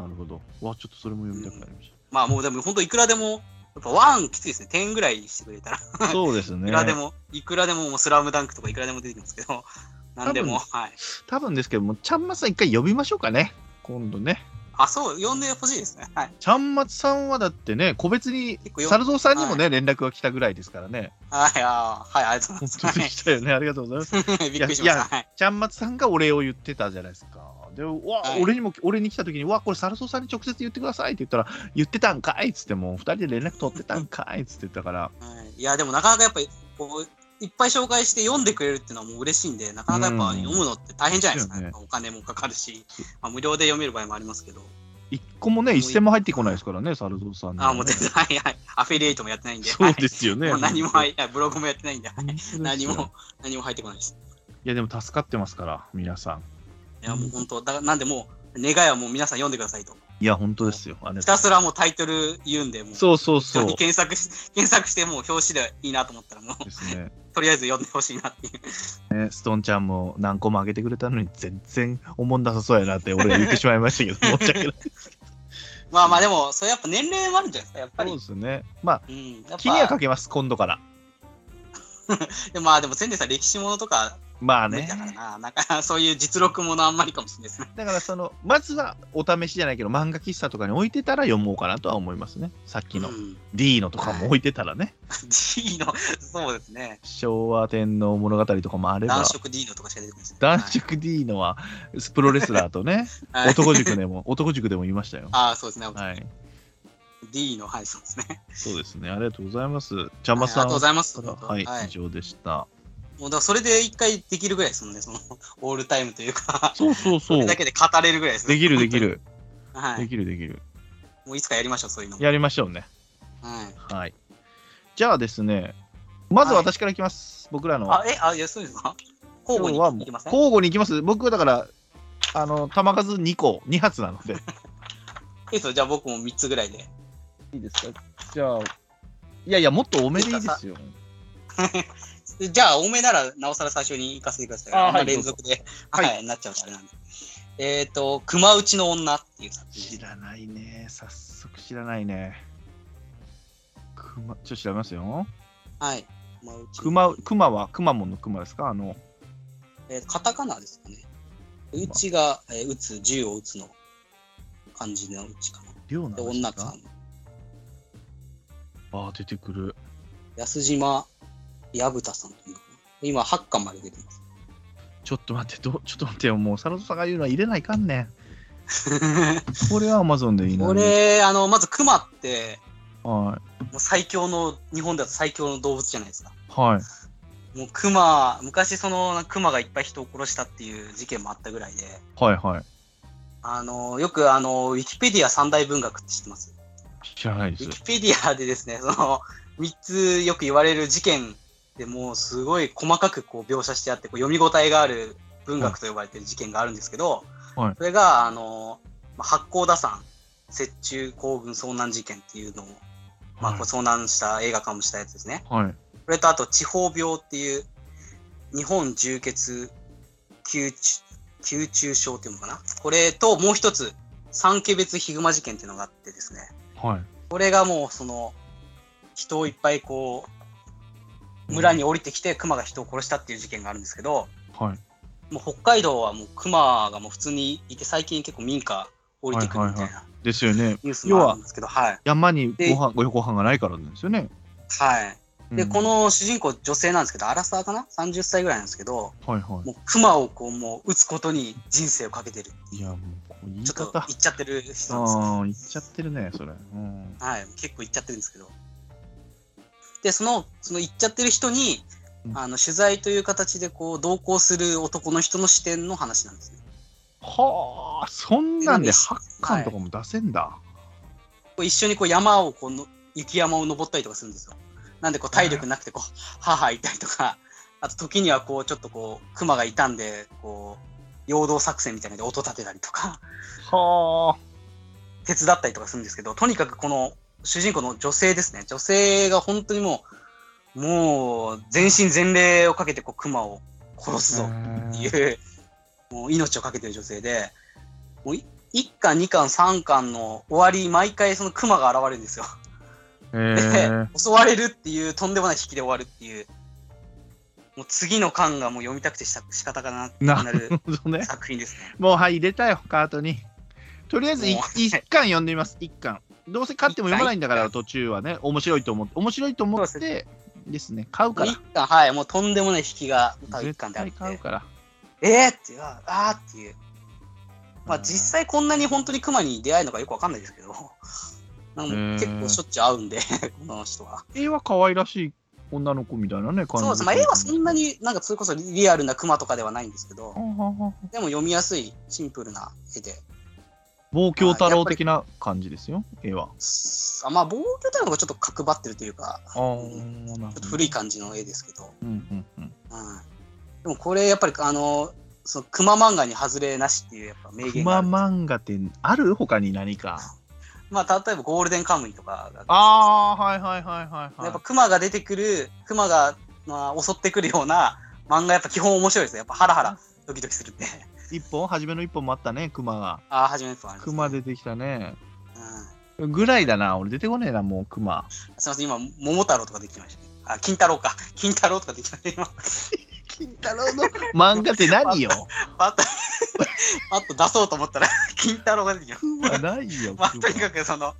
なるほど。わ、ちょっとそれも読みたくなりましまあもうでも本当いくらでも、やっぱワンきついですね。10ぐらいしてくれたら。た。そうですいねく。らでも、いくらでももうスラムダンクとかいくらでも出てきますけど、なんでも、はい。多分ですけども、ちゃんまつさん一回呼びましょうかね。今度ね。あ、そう、呼んでほしいですね。はい。ちゃんまつさんはだってね、個別に猿蔵さんにもね、連絡が来たぐらいですからね。はい、あーはい、ありがとうご本ざいま当で したよね。ありがとうございます。す。びっくりしました。はい。ちゃんまつさんがお礼を言ってたじゃないですか。で、うわ、はい俺にも、俺に来た時に、うわ、これ、サルソさんに直接言ってくださいって言ったら、言ってたんかいっつって、もう、二人で連絡取ってたんかいっつって言ったから、はいいや、でもなかなかやっぱり、こう、いっぱい紹介して読んでくれるっていうのはもう嬉しいんで、なかなかやっぱうん読むのって大変じゃないですか。ねお金もかかるし、まあ、無料で読める場合もありますけど。一個もね、一銭も入ってこないですからね、サルゾウさんね、あ、もう全然、はいはい。アフィリエイトもやってないんで。そうですよね。はいもう何も入はいブログもやってないんで、はい何も、何も入ってこないです。いや、でも助かってますから、皆さん。いや、もう本当、だからなんでもう、願いはもう皆さん読んでくださいと。いや、本当ですよ。ひたすらもうタイトル言うんで、もう、そうそうそう。検索し、検索してもう表紙でいいなと思ったら、もう、ですね。とりあえず読んでほしいなっていう。ね、ストーンちゃんも何個もあげてくれたのに全然おもんなさそうやなって俺が言ってしまいましたけど申し訳ないまあまあでも、それやっぱ年齢もあるんじゃないですか、やっぱり。そうですねまあうん、気にはかけます今度から でまあでも、千年さん歴史ものとかまあね。だからな、なんかそういう実録ものあんまりかもしれないですね。だからそのまずはお試しじゃないけど漫画喫茶とかに置いてたら読もうかなとは思いますね。さっきの。うん。D のとかも置いてたらね。D の、そうですね。昭和天皇物語とかもあれば。男色 D のとかしか出てこないですね。男色 D のはプロレスラーとね はい。はい男塾でも男塾でも言いましたよ。ああ、そうですね。はい、D の、はい、そうですね。そうですね。ありがとうございます。ちゃんまさん。はいありがとうございます。はい、はい。以上でしたもうだそれで一回できるぐらいですもんね、その オールタイムというか、そうそうそそうれだけで語れるぐらいですねできるでき。るはい。できるできるもういつかやりましょう、そういうのも。やりましょうねはい。はい。じゃあですね、まず私からいきます。僕らの。あ、え、あ、いや、そうですか？交互に今日はもういきません？交互にいきます。僕はだから、あの、弾数2個、2発なので。いいですよ、じゃあ僕も3つぐらいで。いいですか？じゃあ、いやいや、もっと多めでいいですよ。じゃあ、多めなら、なおさら最初に行かせてください。ああ連続で、は はいい、なっちゃうとあれなんで。えっ、と、熊打ちの女っていう作品知らないね。早速知らないね。熊、ちょっと調べますよ。はい。熊。熊、熊は、熊門の熊ですか？あの、えーカタカナですかね。うちが、えー撃つ、銃を撃つの感じのうちかな。で、量なんです女さかん。ああ、出てくる。安島薮田さんという今、8巻まで出てます。ちょっと待って、どちょっと待ってよ。もう、サラトさんが言うのは入れないかんねん。これは Amazon でいいな。これ、あの、まず熊って、はもう最強の、日本だと最強の動物じゃないですか。い。はい。もう熊、昔その熊がいっぱい人を殺したっていう事件もあったぐらいで、はいはい。あの、よくあの、ウィキペディア三大文学って知ってます？知らないですウィ。キペディアでですね、その、3つよく言われる事件でもうすごい細かくこう描写してあって、こう読み応えがある文学と呼ばれてる事件があるんですけど、はいそれが、あの、まあ八甲田山雪中行軍遭難事件っていうのを、まあ、こう遭難した映画化もしたやつですね。はい。それとあと地方病っていう日本充血吸中症っていうのかな？これともう一つ三家別ヒグマ事件っていうのがあってですねはい。これがもうその人をいっぱいこう村に降りてきて熊が人を殺したっていう事件があるんですけどはい。もう北海道はもう熊がもう普通にいて最近結構民家降りてくるみたいなですよね。ニュースもあるんですけどはい山にでご飯ごご飯がないからなんですよね。はいで、うんこ、の主人公女性なんですけどアラサーかな？30歳ぐらいなんですけどはいはもう熊をこうもう撃つことに人生をかけてる。い。いや、もう、こう言いちょっと方。言っちゃってる人なんですよ。ああ、言っちゃってるね、それ。うん。はい、結構言っちゃってるんですけど。で、その、その言っちゃってる人に、うんあの取材という形でこう同行する男の人の視点の話なんですね。はあ、そんなんではい8巻とかも出せんだ。こう一緒にこう山をこうの雪山を登ったりとかするんですよ。なんでこう体力なくてこう、はは言ったりとか、あと時にはこうちょっとこう熊がいたんで、こう、陽動作戦みたいなので音立てたりとか、はあ。手伝ったりとかするんですけど、とにかくこの主人公の女性ですね。女性が本当にもう、もう全身全霊をかけてこう熊を殺すぞっていう、もう命をかけてる女性で、もうい1巻、2巻、3巻の終わり、毎回そのクマが現れるんですよ。へでえ。襲われるっていうとんでもない引きで終わるっていう。もう次の巻がもう読みたくてした仕方がなくななる。作品ですね。もうはい、入れたよ、カートに。とりあえずいもう一巻読んでみます、一巻。どうせ買っても読まないんだから、一途中はね、面白いと思って、面白いと思ってですね、買うから。1巻、はい、もうとんでもない引きが1絶巻であって。対買うから。えーっていう、ああーっていう。まあうん実際こんなに本当にクマに出会えるのかよくわかんないですけど、なん結構しょっちゅう会うんで、この人は。絵は可愛らしい女の子みたいなね、感じそうです。まあ絵はそんなになんかそれこそリアルなクマとかではないんですけどでも読みやすいシンプルな絵で。望郷太郎的な感じですよ、絵は。あまあ、防御体の方がちょっと角張ってるというか、ああ、うんちょっと古い感じの絵ですけど、うんうんうん。うん、でもこれやっぱりあの、そのクマ漫画に外れなしっていうやっぱ名言があるんです漫画ってある？他に何か。まあ、例えばゴールデンカムイとかがああー、はいはいはいはい、はい。やっぱクマが出てくる、クマが、まあ、襲ってくるような漫画やっぱ基本面白いですね。やっぱハラハラドキドキするんで。一本？初めの一本もあったね、クマが。ああ、初めてあります、クマ出てきたね。うん。ぐらいだな、俺出てこねえな、もうクマ。すみません、今、桃太郎とかできましたね。あ、金太郎か。金太郎とかできましたね。今、金太郎の漫画って何よ？パッと、パッと出そうと思ったら、金太郎が出てきましクマないよ。た。まあ、クとにかく、その、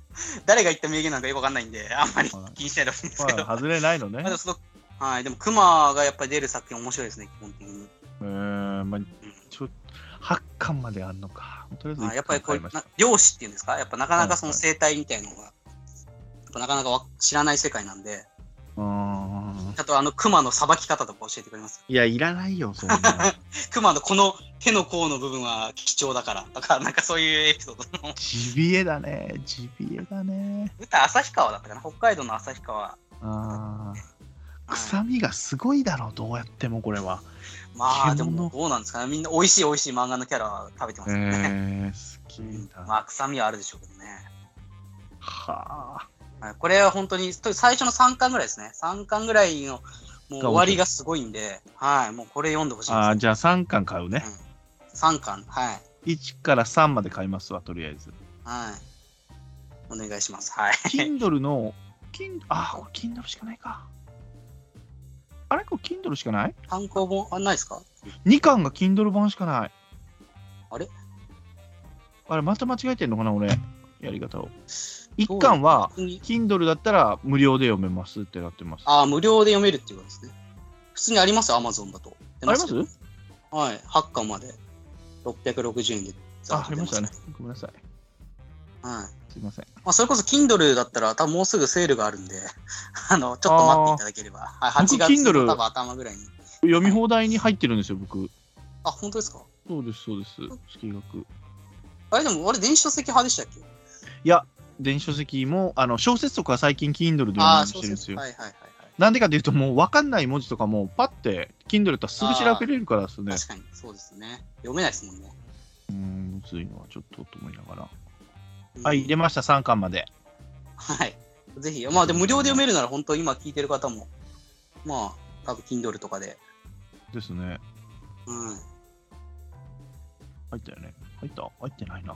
誰が言った名言なんかよくわかんないんで、あんまりはい気にしないでほしいんですけど。マ外れないのねまあ、でも。その、はい、でも、クマがやっぱり出る作品面白いですね、基本的に。えー、まあ、ちょ8巻まであんのか。とりあえずまあ、やっぱりこう一巻買いまな漁師っていうんですか？やっぱなかなかそのはい生態みたいなのが、なかなかわ知らない世界なんで、うーんあとあのクマのさばき方とか教えてくれます？いや、いらないよ、そんな。クマのこの手の甲の部分は貴重だからとか、なんかそういうエピソードの。ジビエだね、ジビエだね。舞台旭川だったかな？北海道の旭川。あ臭みがすごいだろう、どうやってもこれは。まあで獣もどうなんですかねみんな美味しい美味しい漫画のキャラは食べてますよね。えー、好きうんだ。まあ臭みはあるでしょうけどね。はあ。はい、これは本当にと最初の3巻ぐらいですね。3巻ぐらいのもう終わりがすごいんで、はい、もうこれ読んでほしいです、あーじゃあ3巻買うね。3巻、はい。1から3まで買いますわ、とりあえず。はい。お願いします。はい。Kindle の、Kin- あー、これ Kindle しかないか。あれこれ Kindle しかない？単行本、あ、ないですか ?2 巻が Kindle 版しかない。あれ？あれ、また間違えてんのかな、俺？やり方を。1巻は、Kindle だったら無料で読めますってなってます。あ、無料で読めるっていうことですね。普通にあります？よ、Amazon だと。出あります？よはい。8巻まで。660円で。あ、ありましたね出。ごめんなさい。はい。すいません。まあ、それこそ Kindle だったら、多分もうすぐセールがあるんで、あの、ちょっと待っていただければ。はい、8僕月 Kindle の多分頭ぐらいに。読み放題に入ってるんですよ、僕。あ、本当ですか？そうです、そうです。月額。あれでも、あれ電子書籍派でしたっけ？いや、電子書籍も、あの、小説とか最近 Kindle で読むして。るんですよ。はいはいはいはい。なんでかというと、もう分かんない文字とかも、パッて、Kindle だったらすぐ調べれるからですね。確かに、そうですね。読めないですもんね。うーん、むずいのはちょっとと思いながら。うんはい、入れました、3巻まで。はい。ぜひ、まあ、でも無料で読めるなら、本当今聞いてる方も、まあ、多分 Kindle とかで、ですね。うん。入ったよね。入った？入ってないな。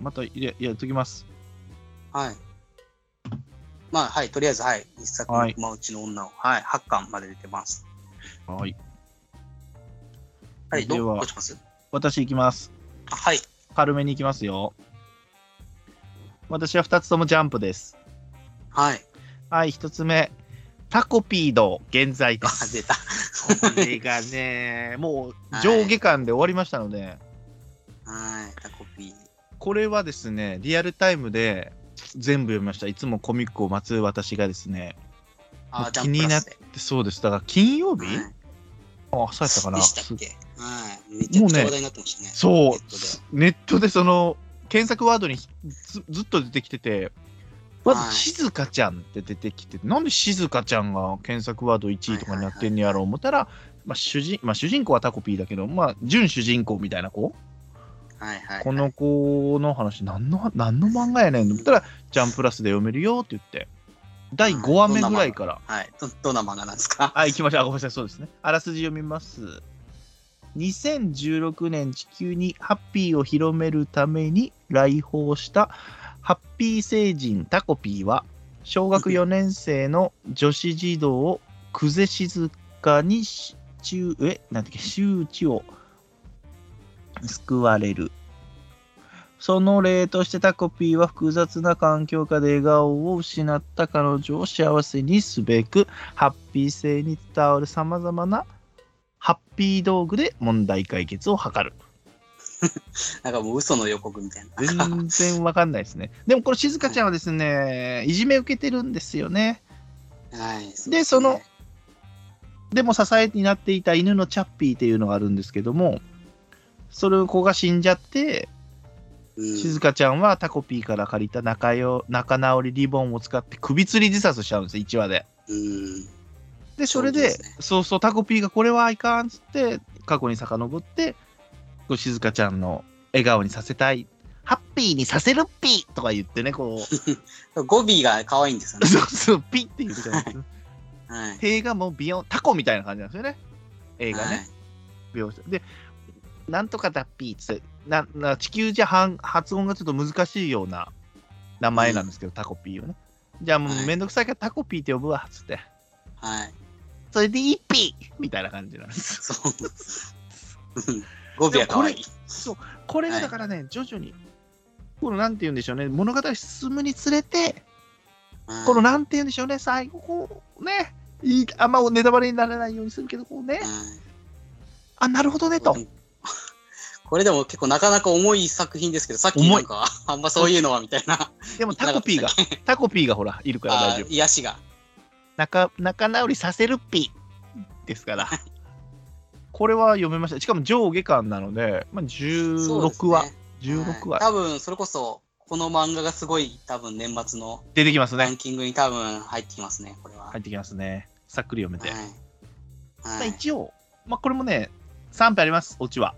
また入れ、いや、やっときます。はい。まあ、はい、とりあえず、はい、一作のはい熊内の女を、はい、8巻まで出てます。はい。はい、どう？します？私行きます。あはい。軽めに行きますよ。私は2つともジャンプです。はい。はい、1つ目。タコピード、現在であ、す。出た。これがね、もう上下巻で終わりましたので、はい、タコピー。これはですね、リアルタイムで全部読みました。いつもコミックを待つ私がですね、あ、気になっンプラスで。でそうです。だから金曜日、はいあ、そうやったかな。でしたっけ？はい。めちゃくちゃ話題になってましたね。そうネットでその検索ワードにずずっと出てきてて、まはいず静香ちゃんって出てきて、なんで静香ちゃんが検索ワード1位とかになってんねやろう思ったら、まあ主人まあ、主人公はタコピーだけど、まあ、準主人公みたいな子、はいはい。この子の話、何の何の漫画やねんと思ったら、ジャンプラスで読めるよって言って、第5話目ぐらいから、はい。ど、どんな漫画なんですか？あ、行きましょう。あ、ごめんなさい、そうですね。あらすじ読みます。2016年地球にハッピーを広めるために来訪したハッピー星人タコピーは小学4年生の女子児童を久世静かにし中周知を救われる。その例としてタコピーは複雑な環境下で笑顔を失った彼女を幸せにすべくハッピー性に伝わるさまざまなハッピー道具で問題解決を図る。なんかもう嘘の予告みたいな。全然わかんないですね。でもこれ静香ちゃんはですね、いじめ受けてるんですよね。はい。でその、でも支えになっていた犬のチャッピーっていうのがあるんですけども、それを子が死んじゃって、うん、静香ちゃんはタコピーから借りた仲よ仲直りリボンを使って首吊り自殺しちゃうんですよ、1話で。うん。で、それで、そうですねそうそう、タコピーがこれはいかんっつって、過去に遡って、こう静香ちゃんの笑顔にさせたい。ハッピーにさせるっぴーとか言ってね、こう、語尾が可愛いんですよね。そうそう、ピッって言うじゃないですか。はい。映画もビヨン、タコみたいな感じなんですよね。映画ね、描写。で、なんとかだっぴーっつって、なな地球じゃはん発音がちょっと難しいような名前なんですけど、タコピーをね。じゃあもうはいめんどくさいからタコピーって呼ぶわ、つって。はい。はい。それでいいっぴーみたいな感じなんです。そう。うん語尾は可愛い。これがだからね、徐々に、このなんて言うんでしょうね、物語進むにつれて、はいこのなんて言うんでしょうね、最後、こうね、いいあんまネタバレにならないようにするけど、こうね、はいあ、なるほどねと。これでも結構なかなか重い作品ですけど、さっきなんか、あんまそういうのはみたいな。でもタコピーが、タコピーがほら、いるから大あ丈夫。癒しが。仲仲直りさせるっぴですから。これは読めました。しかも上下巻なので、まあ、そうです16話、ね16話はい多分それこそ、この漫画がすごい多分年末の出てきますね。ランキングに多分入ってきますね、これは。入ってきますね。さっくり読めて。はい。まあはい。一応、まあ、これもね、賛否あります、オチは。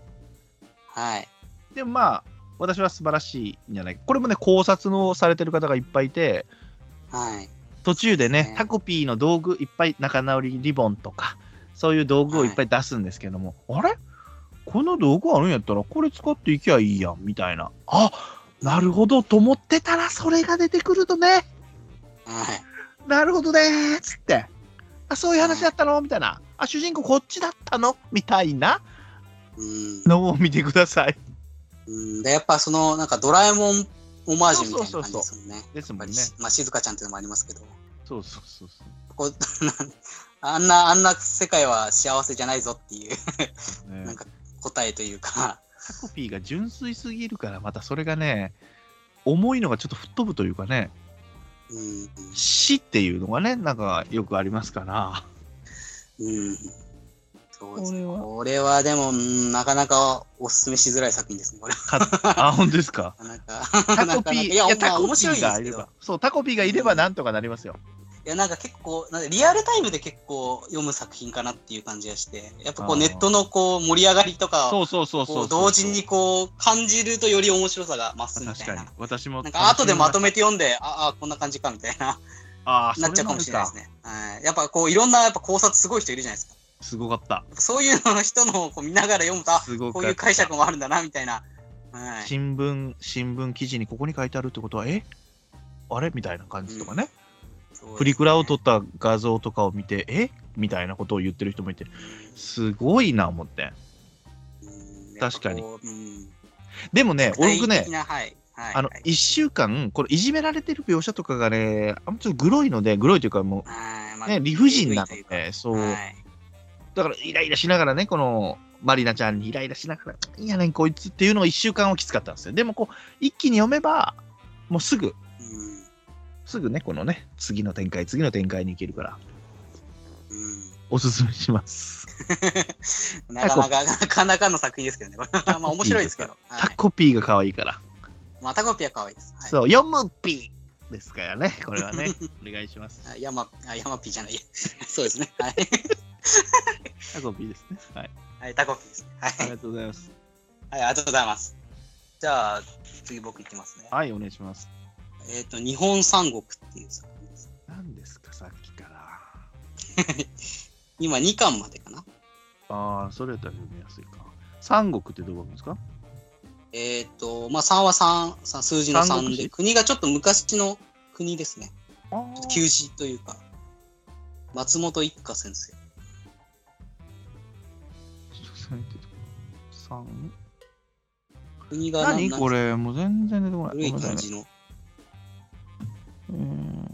はい。でもまあ、私は素晴らしいんじゃないこれもね、考察のされてる方がいっぱいいて、はい。途中でね、ねタコピーの道具いっぱい、仲直りリボンとか、そういう道具をいっぱい出すんですけども、あれ？この道具あるんやったら、これ使っていきゃいいやん、みたいな。あなるほどと思ってたら、それが出てくるとね、はい。なるほどねーっつって、あ、そういう話だったの？みたいな。あ、主人公こっちだったの？みたいなうん。のを見てください。うん、で、やっぱその、なんかドラえもんオマージュみたいな感じですもんね。ですもんね。やっぱりまあ、静香ちゃんっていうのもありますけど、そうそうそうそう。こうあんな、あんな世界は幸せじゃないぞっていうねなんか答えというか、タコピーが純粋すぎるから、またそれがね、重いのがちょっと吹っ飛ぶというかね、うん、死っていうのがね、なんかよくありますから、うん。そうですね。これはこれはでも、うんなかなかおすすめししづらい作品ですね、これ。かあ、本当ですか？なか。タコピー、いいや、タコピ白いんですけどーがいれば。、そう、タコピーがいればなんとかなりますよ。いや、なんか結構、なんかリアルタイムで結構読む作品かなっていう感じがして、やっぱこうネットのこう盛り上がりとかをそうそうそうそう同時にこう感じるとより面白さが増すみたいな確かに。。私も。なんか後でまとめて読んで、ああ、こんな感じかみたいな、ああ、なっちゃうかもしれないですね。ね。はい。やっぱこういろんなやっぱ考察すごい人いるじゃないですか。すごかった。そういうのの人のをこう見ながら読むと。こういう解釈もあるんだな、みたいな。はい。新聞、新聞記事にここに書いてあるってことは、え？あれ？みたいな感じとかね。そうですねプリクラを撮った画像とかを見て、え？みたいなことを言ってる人もいて、すごいな思って。うん確かに。でもね、俺僕ねはい。はい。あのはい、1週間、これ、いじめられてる描写とかがね、あんまちょっとグロいので、グロいというか、もう、ね、理不尽なので、そう、はいだから、イライラしながらね、この、マリナちゃんにイライラしながら、いやねん、こいつっていうのが1週間はきつかったんですよ。でも、こう、一気に読めば、もうすぐ、うんすぐね、このね、次の展開、次の展開に行けるから、うんおすすめします。なかなか、なかなかの作品ですけどね。まあ面白いですけど。はい、タコピーが可愛いから。まあ、タコピは可愛いです。はいそう、読むピーですからね、これはね、お願いします。あヤマ、あヤマピーじゃない。そうですね。はい。タコピーですね。はい。はい、タコピーですね。はい。ありがとうございます。はい、ありがとうございます。じゃあ、次僕いきますね。はい、お願いします。えっ、と、日本三国っていう作品です。何ですか、さっきから。今2巻までかなああ、それやったら読みやすいか。三国ってどう書くんですか？えっ、と、まあ、3は3、3数字の3三国志で、国がちょっと昔の国ですね。旧字というか、松本一家先生。三国が何これ？もう全然出てこない。古い感じの。うーん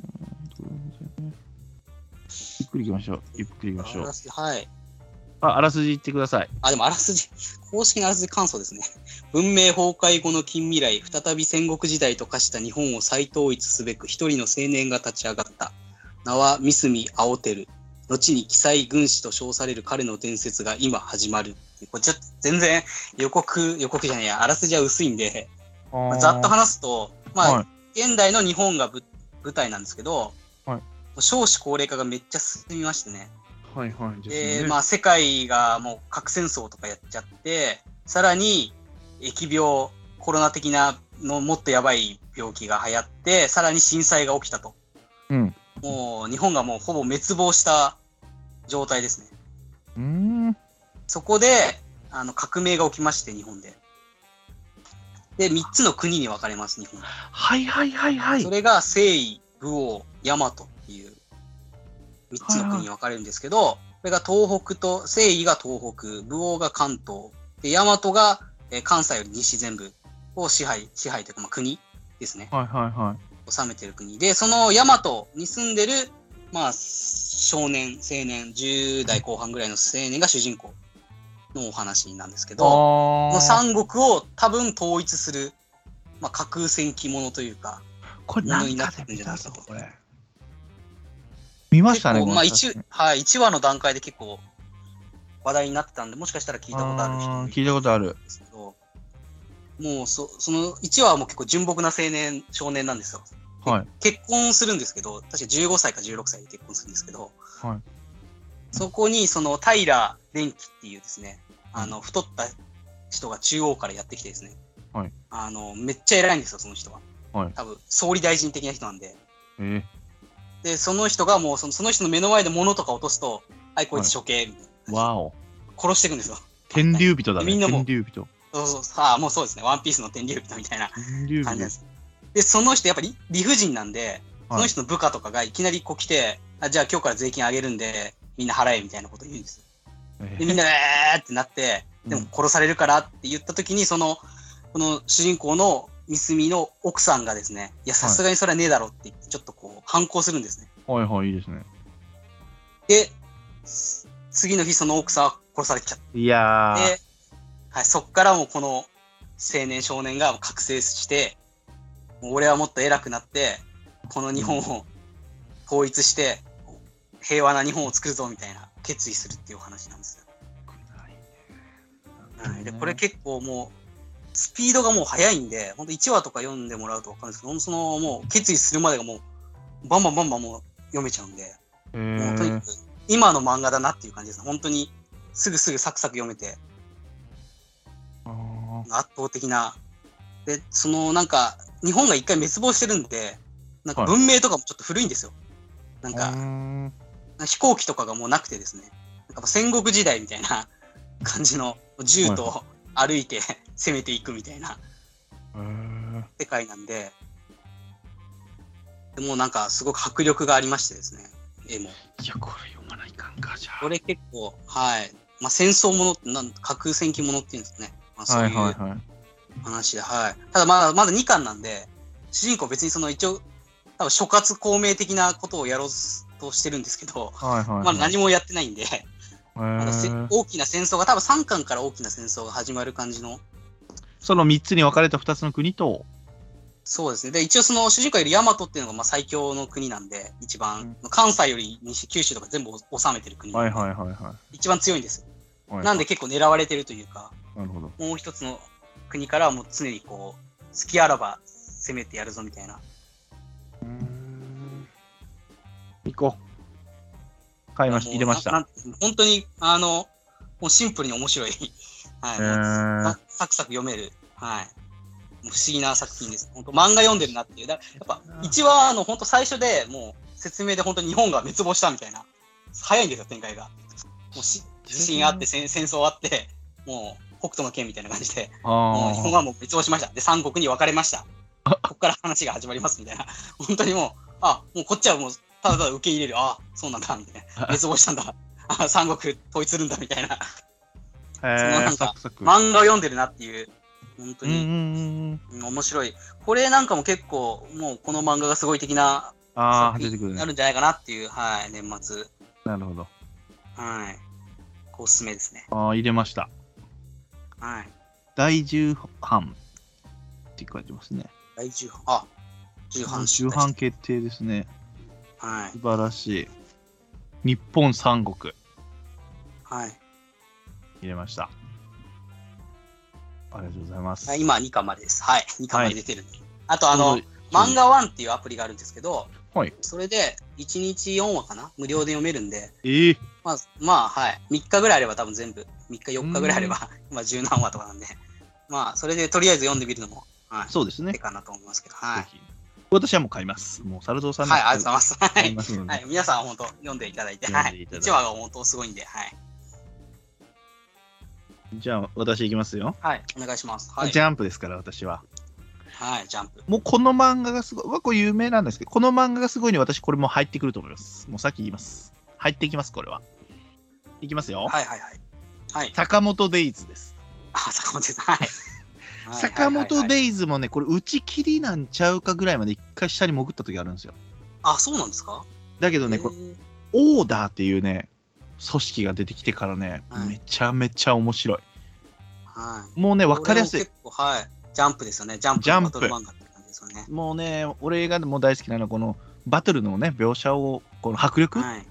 ゆっくり行きましょう。ゆっくり行きましょうはい。あ、あらすじ言ってください。あ、でもあらすじ、公式のあらすじ感想ですね。文明崩壊後の近未来、再び戦国時代と化した日本を再統一すべく一人の青年が立ち上がった。名は三角青照。後に記載軍師と称される彼の伝説が今始まる。これちょっと全然予告、予告じゃないや、あらすじは薄いんで、まあざっと話すと、まあ、はい現代の日本がぶ舞台なんですけど、はい少子高齢化がめっちゃ進みましてね。はいはい。で、まあ、世界がもう核戦争とかやっちゃって、さらに疫病、コロナ的なのもっとやばい病気が流行って、さらに震災が起きたと。うん。もう日本がもうほぼ滅亡した状態ですね。うーん。そこで、あの、革命が起きまして、日本で。で、3つの国に分かれます、日本。はいはいはいはいそ。れが征夷、武王、大和3つの国に分かれるんですけど、これが東北と、征夷が東北、武王が関東、で大和が、えー関西より西全部を支配、支配というか、まあ、国ですね。はいはいはい。治めてる国で、その大和に住んでる、まあ、少年、青年、10代後半ぐらいの青年が主人公のお話なんですけど、こあの三国を多分統一する、まあ、架空戦記物というか、これなんものになかでってくんじゃないかと見たぞ、これ。見ましたね、まあこれ一はい、1話の段階で結構話題になってたんで、もしかしたら聞いたことある人も聞いたことある。もうそその1話はもう結構純朴な青年、少年なんですよ。はい。結婚するんですけど、確か15歳か16歳で結婚するんですけど、はい。そこにその平電機っていうですね、あの太った人が中央からやってきてですね、はい。あのめっちゃ偉いんですよ、その人は。はい。多分総理大臣的な人なんで。えで、その人がもうそのその人の目の前で物とか落とすと、はい、こいつ処刑みたいー、な。わお。殺していくんですよ。天竜人だね。みんなも天竜人。そうそうさあ、もうそうですね。ワンピースの天竜人みたいな感じで。す。で、その人、やっぱり理不尽なんで、そはいの人の部下とかがいきなりこう来て、あじゃあ今日から税金上げるんで、みんな払えみたいなこと言うんですで、みんな、えーってなって、でも殺されるからって言った時に、その、この主人公の三角の奥さんがですね、いや、さすがにそれはねえだろって言って、ちょっとこう、反抗するんですね。はいはい、いいですね。で、す次の日その奥さんは殺されちゃって、いやー、で、はい、そっからもうこの青年少年が覚醒して、俺はもっと偉くなって、この日本を統一して、平和な日本を作るぞみたいな決意するっていうお話なんですよ。はい、でこれ結構もう、スピードがもう速いんで、本当1話とか読んでもらうと分かるんですけど、そのもう決意するまでがもう、バンバンバンバンもう読めちゃうんで、えもうとにかー、く今の漫画だなっていう感じです。本当にすぐすぐサクサク読めて、圧倒的な。で、そのなんか、日本が一回滅亡してるんで、なんかはい。文明とかもちょっと古いんですよ。なんうーか、ん。飛行機とかがもうなくてですね、なんか戦国時代みたいな感じの銃と歩いて 攻めていくみたいなえー世界なんで、でもうなんかすごく迫力がありましてですね、絵も。いや、これ読まないかんか、じゃあ。これ結構、はい。まあ戦争もの、なん架空戦記ものっていうんですね。まあ、そうはいいはいうはい。話で、はい。ただまだ、まだ2巻なんで、主人公別にその一応、多分諸葛孔明的なことをやろうとしてるんですけど、はいはい、はい。まだ何もやってないんで、大きな戦争が、多分3巻から大きな戦争が始まる感じの、その3つに分かれた2つの国と、そうですね。で、一応その主人公より大和っていうのがまあ最強の国なんで、一番、関西より西、九州とか全部治めてる国はいはいはいは一番強いんです。なんで結構狙われてるというか、なるほど。もう一つの国からはもう常にこう、隙あらば攻めてやるぞみたいな。うーん行こう。買いました。入れました。本当に、あの、もうシンプルに面白い。はい。ササクサク読める。はい。不思議な作品です。本当漫画読んでるなっていう。だやっぱ、1話の本当最初でもう説明で本当に日本が滅亡したみたいな。早いんですよ、展開が。もうし地震あって戦戦争あって、もう北斗の剣みたいな感じで、あもう日本ーはもう滅亡しました。で、三国に分かれました。ここから話が始まりますみたいな。本当にもう、あ、もうこっちはもうただただ受け入れる。あ、そうなんだ、みたいな。滅亡したんだ。あ、三国統一するんだ、みたいな。へそのなんか漫画を読んでるなっていう、本当に、面白い。これなんかも結構、もうこの漫画がすごい的なあ出てくるねるんじゃないかなっていう、はい、年末。なるほどはい。おすすめですね。ああ入れましたはい。第10版って書いてますね第10版。あ、10版。10版決定ですねはい。素晴らしい日本三国はい。入れましたありがとうございますはい今2巻までです。はい。2巻まで出てるんで。あと、あの漫画ワンっていうアプリがあるんですけど、はいそれで1日4話かな？無料で読めるんで、ええまあ、まあ、はい。3日ぐらいあれば多分全部、3日4日ぐらいあれば、今 十何話とかなんで、まあ、それでとりあえず読んでみるのも、はい。そうですね手かなと思いますけど、はいぜ。ひ私はもう買いますもうサルさんはい、ありがとうございます。は買いい。ますのではい、皆さん本当読んでいただいて、はい。いて1話が本当すごいんで、はい。じゃあ私いきますよ、はい、お願いします。はい。ジャンプですから私ははい、ジャンプ。もうこの漫画がすごい、まあこれ有名なんですけど、この漫画がすごいに私これも入ってくると思います。もうさっき言います。入っていきます、これは。いきますよ。はいはいはい。はい。坂本デイズです。あ、坂本です。はい。坂本イデイズもね、これ打ち切りなんちゃうかぐらいまで一回下に潜った時あるんですよ。あ、そうなんですか？だけどね、これ、オーダーっていうね、組織が出てきてからね、はいめちゃめちゃ面白い。はい。もうね、わかりやすい結構、はい。ジャンプですよね。ジャンプジャンプバトル漫画って感じですよね。もうね、俺がもう大好きなのは、このバトルのね、描写を、この迫力、はい。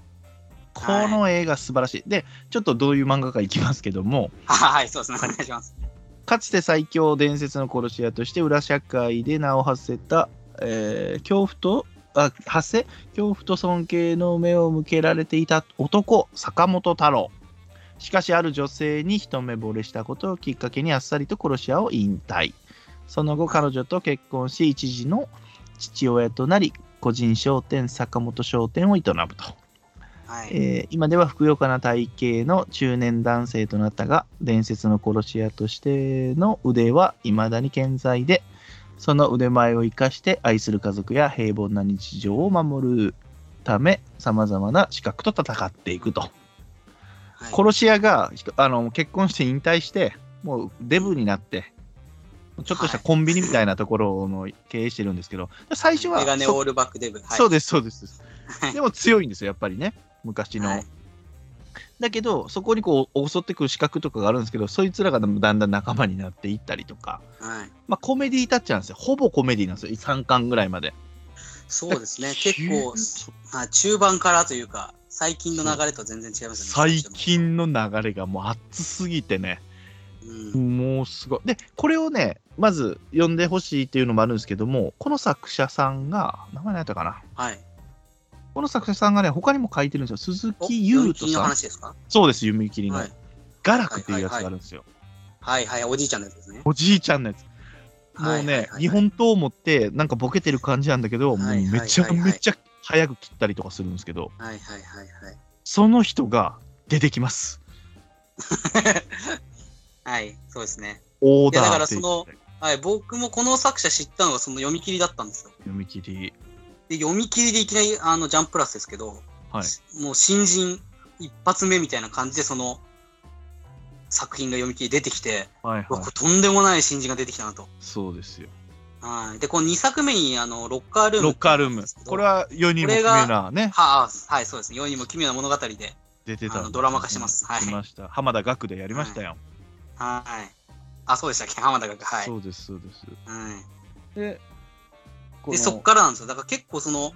この映画素晴らしい。で、ちょっとどういう漫画かいきますけども、はい、そうですね。お願いします。かつて最強伝説の殺し屋として裏社会で名を馳せた、えー恐怖とあ発せ？恐怖と尊敬の目を向けられていた男坂本太郎。しかしある女性に一目惚れしたことをきっかけにあっさりと殺し屋を引退。その後彼女と結婚し一時の父親となり個人商店坂本商店を営むと。はい。えー今ではふくよかな体型の中年男性となったが伝説の殺し屋としての腕は未だに健在でその腕前を生かして愛する家族や平凡な日常を守るためさまざまな資格と戦っていくと、はい殺し屋があの結婚して引退してもうデブになってちょっとしたコンビニみたいなところの経営してるんですけど最初はそメガネオールバックデブ。はい。そうですそうですはいでも強いんですよやっぱりね昔の、はい。だけどそこにこう襲ってくる資格とかがあるんですけどそいつらがだんだん仲間になっていったりとか。はい。まあコメディタッチなんですよ。ほぼコメディなんですよ。3巻ぐらいまで。そうですね。結構、そうはい中盤からというか、最近の流れとは全然違いますよね。最近の流れがもう熱すぎてね。うん。もうすごい。でこれをねまず読んでほしいっていうのもあるんですけどもこの作者さんが名前何やったかな？はい。この作者さんがね他にも書いてるんですよ鈴お木優読み切りの斗さん話ですか？そうです読み切りの、はい。ガラクっていうやつがあるんですよ、はいはい。おじいちゃんのやつですね。おじいちゃんのやつ。もうね、日本刀持ってなんかボケてる感じなんだけど、もうめちゃめちゃ早く切ったりとかするんですけど、はいはいはいはい。その人が出てきます。はい、そうですね。オーダーだからそのはい、僕もこの作者知ったのがその読み切りだったんですよ。読み切り。で、読み切りでいきなりあのジャンプラスですけど、はい。もう新人一発目みたいな感じでその作品が読み切り出てきて、はいうはい。とんでもない新人が出てきたなと。そうですよ。はい。で、この2作目にあのロッカールーム。ロッカールーム。これ。は世にも奇妙なね、はあ、はい、そうですね。世にも奇妙な物語で。出てたんですよあのドラマ化してますはいしました。浜田岳でやりましたよ。はい。あ、そうでしたっけ？浜田が。はい。そうです、そうです。はい。で、こで、のそっからなんですよ。だから結構その、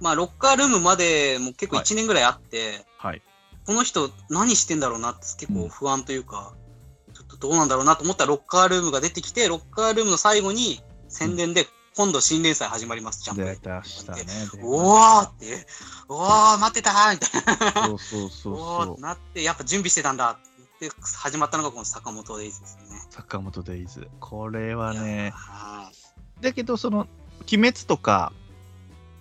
まあ、ロッカールームまでも結構はい1年ぐらいあって、はい。この人何してんだろうなって結構不安というか、ちょっとどうなんだろうなと思ったらロッカールームが出てきて、ロッカールームの最後に宣伝で、今度新連載始まります、ジャンプ出で。ましたね。おーって、おー待ってたーみたいな。そうそうそうおそうー。なって、やっぱ準備してたんだって始まったのがこの坂本デイズですよね。坂本デイズ。これはね、はいだけどその鬼滅とか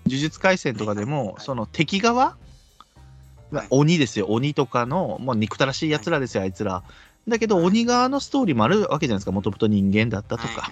呪術廻戦とかでもはいはいはい。はいその敵側はい。鬼ですよ、鬼とかの、もう憎たらしいやつらですよ、あいつら。だけど、鬼側のストーリーもあるわけじゃないですか、もともと人間だったとか。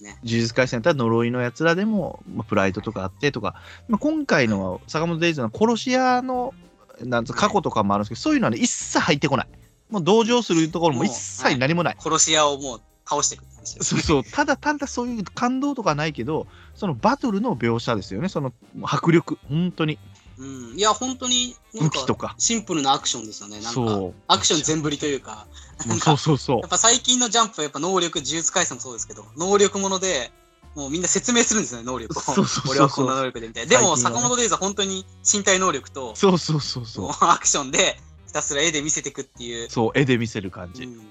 呪術廻戦だったら呪いのやつらでも、まあ、プライドとかあってとか、まあ、今回の坂本デイズの殺し屋のなんつう過去とかもあるんですけど、そういうのはね、一切入ってこない。もう同情するところも一切何もない。殺し屋をもう倒していくって話ですそうそう、ただただそういう感動とかないけど、そのバトルの描写ですよね、その迫力、本当に、うん。いや、本当に武器とか。シンプルなアクションですよね。なんか。アクション全振りというか、そうそうそうやっ。ぱ最近のジャンプはやっぱ能力、呪術廻戦もそうですけど、能力もので、もうみんな説明するんですよね、能力を。そうそうそうそう俺はこんな能力でみたいな。でも、坂本デイズは本当に身体能力と、そうそうそうそう。アクションでひたすら絵で見せていくっていう。そう、絵で見せる感じ。うん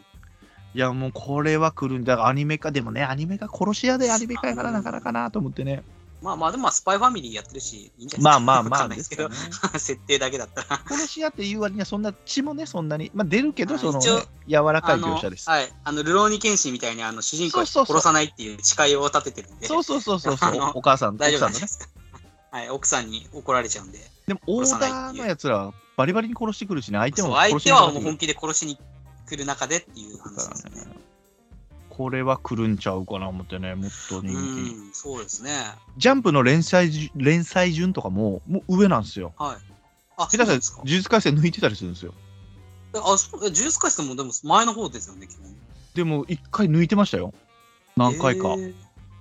いや、もうこれは来るんだ。アニメ化でもね、アニメ化殺し屋でアニメ化やからなかなかなと思ってね。まあまあ、でもまあスパイファミリーやってるし、いいんじゃないですか。まあまあまあですけどね。設定だけだったら。殺し屋っていう割にはそんな血もね、そんなに。まあ出るけど、あその、ね柔らかい描写です。はい。あの、ルローニケンシンみたいに、あの、主人公はそうそうそう殺さないっていう誓いを立ててるんで、そうそうそうそうそうお母さんと大奥さんのね丈夫なんじゃないで。すか。はい。奥さんに怒られちゃうんで。でも、オーダーのやつらはバリバリに殺してくるしね、相手も相手はもう本気で殺しに来る中でっていう話だですよね。これは来るんちゃうかな思ってね、もっと人気。うん、そうですね。ジャンプの連載じ連載順とかも、もう上なんですよ。はい。あ、下手ですか？術廻戦抜いてたりするんですよ。えあ、そう、え呪術廻戦もでも前の方ですよね、基本。でも、一回抜いてましたよ。何回か。だかえー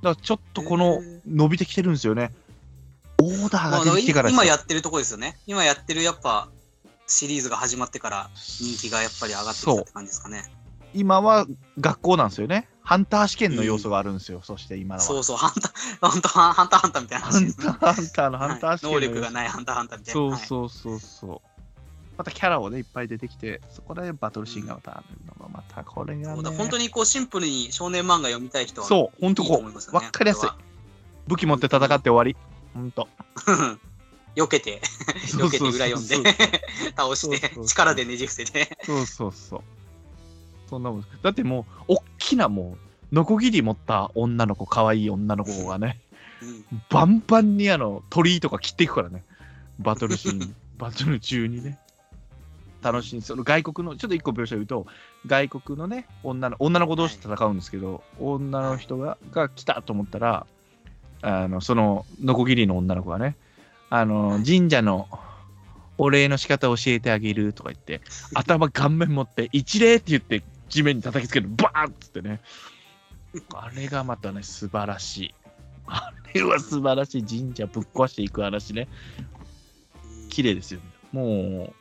らちょっとこの伸びてきてるんですよね。オーダーまあ、が出てきてから今やってるとこですよね。今やってるやっぱシリーズが始まってから人気がやっぱり上がってきたって感じですかね。今は学校なんですよね。ハンター試験の要素があるんですよ。そして今のは。そうそう、ハンター、ハンター、ハンター、ハンターみたいなハ話ですね。ンター、ハンターのハンター試験はい能力がないハンター、ハンターみたいな。そうはいそうそうそう。またキャラをね、いっぱい出てきて、そこでバトルシーンがまたあるのが、またこれがそう。本当にこうシンプルに少年漫画読みたい人はそう、本当こう、わかりやすいこ。武器持って戦って終わり。本当。避けて、避けて裏読んで倒して、力でねじ伏せて。そうそうそう。そんなもん。だってもう、大きなもう、ノコギリ持った女の子、可愛い女の子がね、うんバンバンにあの鳥居とか切っていくからね。バトルシーン、バトル中にね。楽しいその外国の、ちょっと一個描写言うと、外国のね、女の女の子同士で戦うんですけど、女の人がが来たと思ったら、あのそのノコギリの女の子がね、あの神社のお礼の仕方を教えてあげるとか言って、頭顔面持って、一礼って言って地面に叩きつける、バーンっつってね。あれがまたね、素晴らしい。あれは素晴らしい神社ぶっ壊していく話ね。綺麗ですよね。もう、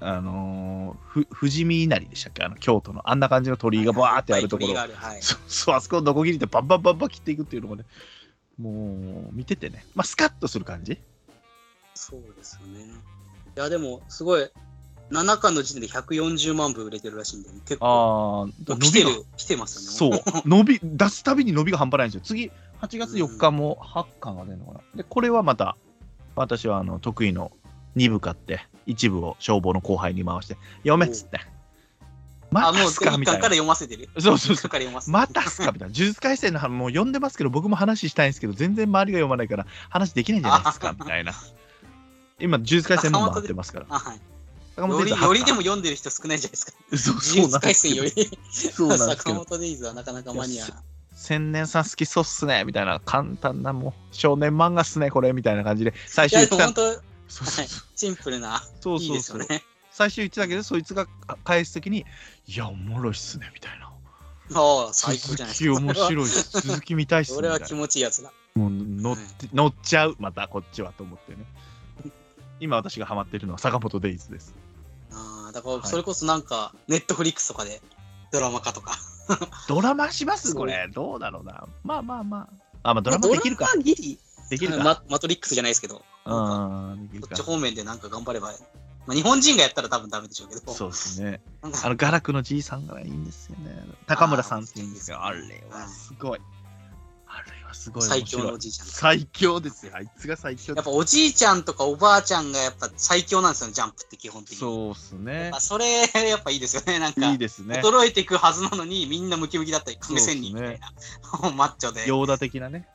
あのーふ富士見稲荷でしたっけ？あの京都の。あんな感じの鳥居がバーってあるところ、はいそうそうあそこをノコギリでバンバンバンバン切っていくっていうのがねもう見ててね。まあスカッとする感じ。そうですよね。いや、でも、すごい、7巻の時点で140万部売れてるらしいんで、結構、ああもう来てが。る、来てますよね。そう。伸び出すたびに伸びが半端ないんですよ。次8月4日も8巻が出るのかな。でこれはまた私はあの得意の2部買って1部を消防の後輩に回して読めっつってまあ、もうた1巻からすかみたいな読ませてる。そうそうそう一巻から読ませてる。またすかみたいな。呪術廻戦の話もう読んでますけど、僕も話したいんですけど、全然周りが読まないから、話できないんじゃないですかみたいな。今、呪術廻戦も回ってますから。あはい。坂より、よりでも読んでる人少ないじゃないですか。そう呪そうなん術廻戦より、そうなんですけ坂ど。本デイズはなかなかマニア。千年さん好きそうっすねみたいな簡単なもう少年漫画っすねこれみたいな感じで最いや、初言ってたでも本当、そうそうそうシンプルな、そういいそうそうですよね。最初言ってたけどそいつが返すときにいやおもろいっすねみたいな。ああ、最高じゃないですか。続き面白い続き見たいっすねそれは気持ちいいやつだ。もう乗って、乗っちゃうまたこっちはと思ってね。今私がハマってるのは坂本デイズです。ああ、だからはい。それこそなんか、ネットフリックスとかでドラマ化とか。ドラマします？これどうだろうな。まあまあまあ。あまあドラまあマできるか。ドラマギリ。できるか。ママトリックスじゃないですけど、うんできるか。こっち方面でなんか頑張れば、まあ、日本人がやったら多分ダメでしょうけど、そうですねあの、ガラクのじいさんがいいんですよね。高村さんっていうんですよ。あれはすごい。あれはすごい最。強のおじいちゃん。最強ですよ。あいつが最強やっぱおじいちゃんとかおばあちゃんがやっぱ最強なんですよね、ジャンプって基本的に。そうっすねまあ、。それやっぱいいですよね、なんか。いいですね。衰えていくはずなのにみんなムキムキだったり、亀仙人みたいな、マッチョで。ヨーダ的なね。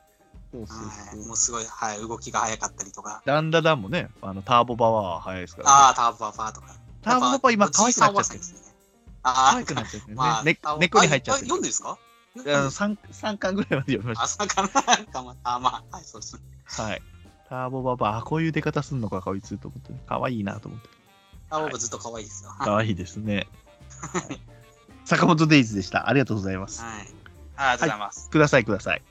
そうそうはい、そう。もうすごい、はい、動きが速かったりとか。ダンダダンもね、あのターボパワーは速いですから、ね。ああ、ターボパパーとか。ターボパパ今可愛くなっちゃってる可愛くなっちゃってるね。まあ、ねあ根っこに入っちゃってる。あ読んでるんですか？あの 3, 三巻ぐらいまで読みまし朝かななんかまあ、まあ、はい、そうですね。た。はい。ターボパパ、あ、こういう出方すんのか、こいつと思って、ね。可愛いなと思って。ターボパずっと可愛いですよ。はい。可愛いですね。はい坂本デイズでした。ありがとうございます。ありがとうございます。ください、ください。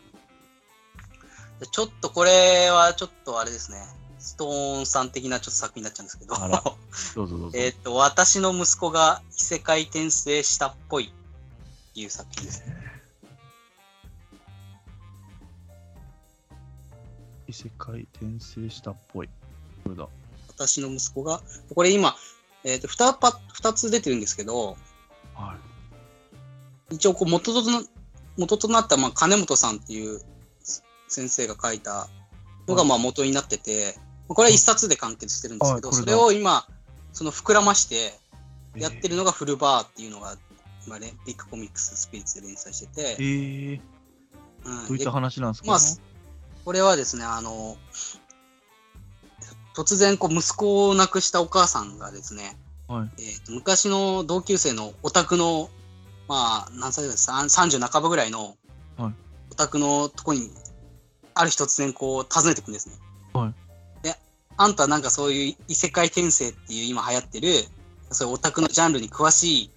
でちょっとこれはちょっとあれですね。ストーンさん的なちょっと作品になっちゃうんですけど。どうぞどうぞ。えっと、私の息子が異世界転生したっぽいっていう作品です。異世界転生したっぽい。これだ？私の息子が、これ今、えっ、と2パ、二つ出てるんですけど、はい。一応こう元とな元となった、まあ、金本さんっていう先生が書いたのがまあ元になってて、これは一冊で完結してるんですけど、それを今、その膨らましてやってるのがフルバーっていうのが、今ね、ビッグコミックススピリッツで連載してて、えー、うん。どういった話なんですか、まあこれはですね、あの、突然こう息子を亡くしたお母さんがですね、はい。えーと昔の同級生のオタクの、まあ、何歳ですか、30半ばぐらいのはい。オタクのとこに、ある日突然こう訪ねてくんですね。はいで、あんたなんかそういう異世界転生っていう今流行ってる、そういうオタクのジャンルに詳し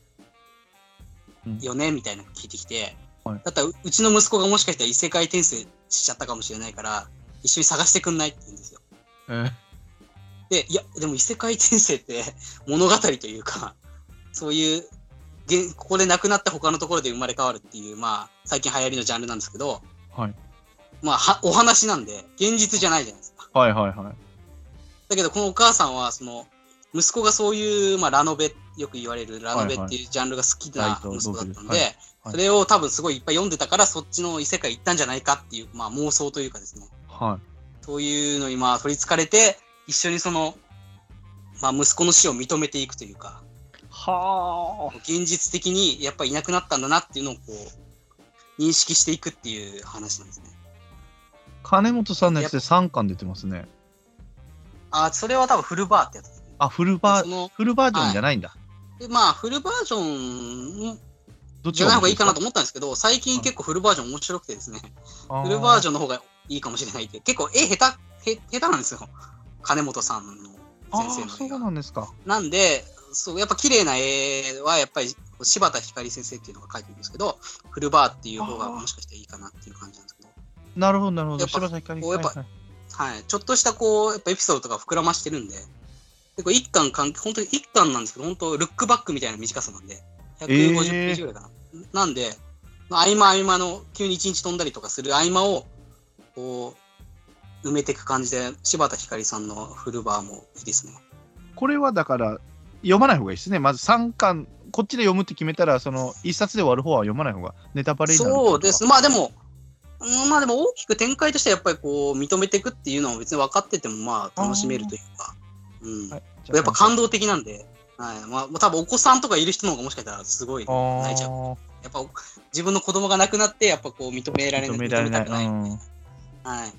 うんいよね、みたいなの聞いてきて、はいだったらううちの息子がもしかしたら異世界転生しちゃったかもしれないから、一緒に探してくんないって言うんですよ。えーで、いや、でも異世界転生って物語というか、そういう、現ここで亡くなった他のところで生まれ変わるっていう、まあ、最近流行りのジャンルなんですけど、はい。まあ、はお話なんで、現実じゃないじゃないですか。はいはいはい。だけど、このお母さんは、その、息子がそういう、まあ、ラノベ、よく言われるラノベっていうジャンルが好きな息子だったんで、それを多分すごいいっぱい読んでたから、そっちの異世界行ったんじゃないかっていう、まあ、妄想というかですね、はい。そういうのにまあ取りつかれて、一緒にその、まあ、息子の死を認めていくというか、はあ。現実的にやっぱりいなくなったんだなっていうのをこう、認識していくっていう話なんですね。金本さんのやつで3巻出てますね。あ、それは多分フルバーってやつですね。あ、フルバー、フルバージョンじゃないんだ。でまあ、フルバージョンどっちじゃない方がいいかなとと。思ったんですけど、最近結構フルバージョン面白くてですね、フフルバージョン。の方がいいかもしれないって、結構絵下手、へ下手なんですよ。金本さんのあ先生ーそうの絵が。なんですか。なんで、そう、やっぱ綺麗な絵はやっぱり柴田光先生っていうのが描いてるんですけど、フルバーっていう方がもしかしていいかなっていう感じなんですけど、なるほど、なるほど。やっぱこうやっぱはいはいはい。ちょっとしたこう、やっぱエピソードとか膨らましてるんで、結構一巻かん、本当に一巻なんですけど、本当ルックバックみたいな短さなんで、150ページぐらいかな。なんで、まあ合間合間の、急に一日飛んだりとかする合間を、こう、埋めていく感じで、柴田光さんのフルバーもいいですね。これはだから、読まない方がいいですね。まず3巻、こっちで読むって決めたら、その1冊で終わる方は読まない方がネタバレになるそうです。。まあでも、うんまあでも大きく展開としてはやっぱりこう認めていくっていうのは別に分かっててもまあ楽しめるというか、うん、はい。やっぱ感動的なんで、はい、まあ多分お子さんとかいる人の方がもしかしたらすごい泣いちゃう。あやっぱ自分の子供が亡くなってやっぱこう認められーない、認められない、うん。はい、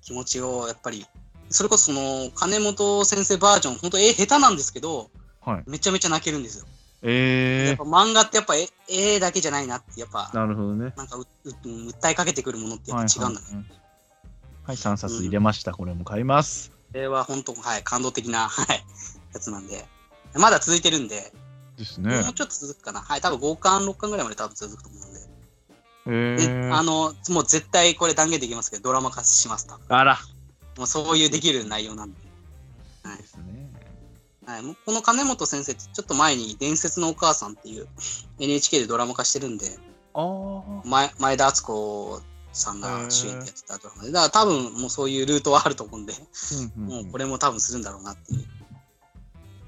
気持ちをやっぱり、それこそその金本先生バージョン、本当絵下手なんですけど、はい。めちゃめちゃ泣けるんですよ。やえっぱ漫画ってやっぱ絵絵だけじゃないなって、やっぱー、なるほどね。なんかうううん訴えかけてくるものってやっぱ違うんだね。はいはいはいはい、3冊入れました。これも買います。これは本当、はい、感動的な、はい、やつなんで、まだ続いてるんで、ですねもう。ちょっと続くかな。はい、多分5巻、6巻ぐらいまで多分続くと思うんで。えで、ー、あの、もう絶対これ断言できますけど、ドラマ化します。あら。もうそういうできる内容なんで。はいもうこの金本先生ってちょっと前に伝説のお母さんっていう NHK でドラマ化してるんで。前前田敦子さんが主演でやってたドラマで、だから多分もうそういうルートはあると思うんで、うんうんもうこれも多分するんだろうなっていう。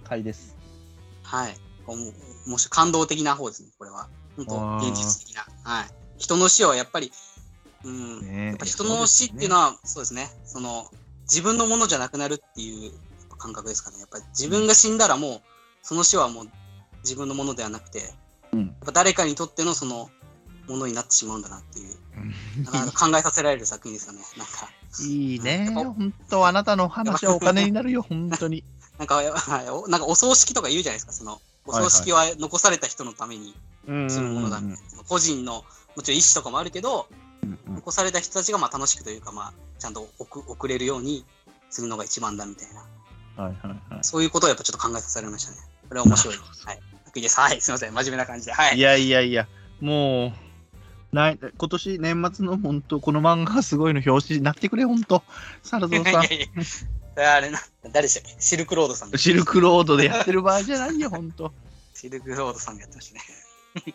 買いです。はい。もし感動的な方ですね、これは。本当現実的な。はい。人の死はやっぱり、うん、ねやっぱ人の死っていうのは、そうですね、その、自分のものじゃなくなるっていう感覚ですかね。やっぱり自分が死んだらもう、その死はもう自分のものではなくて、うん。やっぱ誰かにとってのその、ものになってしまうんだなっていう、うん。なかなか考えさせられる作品ですよね。なんか、いいね。本当あなたの話はお金になるよ、本当に。なんか、なんかお葬式とか言うじゃないですか、その、お葬式は残された人のためにうんするものだみたいな、個人の、もちろん意思とかもあるけど、うんうん。残された人たちがまあ楽しくというか、まあ、ちゃんと送送れるようにするのが一番だみたいな、はいはいはい。そういうことをやっぱちょっと考えさせられましたね。これは面白い。はい。す。はい。すみません。真面目な感じで。はいい。やいやいや、もう、ない今年年末の本当、この漫画がすごいの表紙になってくれ、本当。サラゾウさん いやい。やいやあれな、誰でしたっけ？シルクロードさん。シルクロードでやってる場合じゃないよ、本当。シルクロードさんがやってましたね。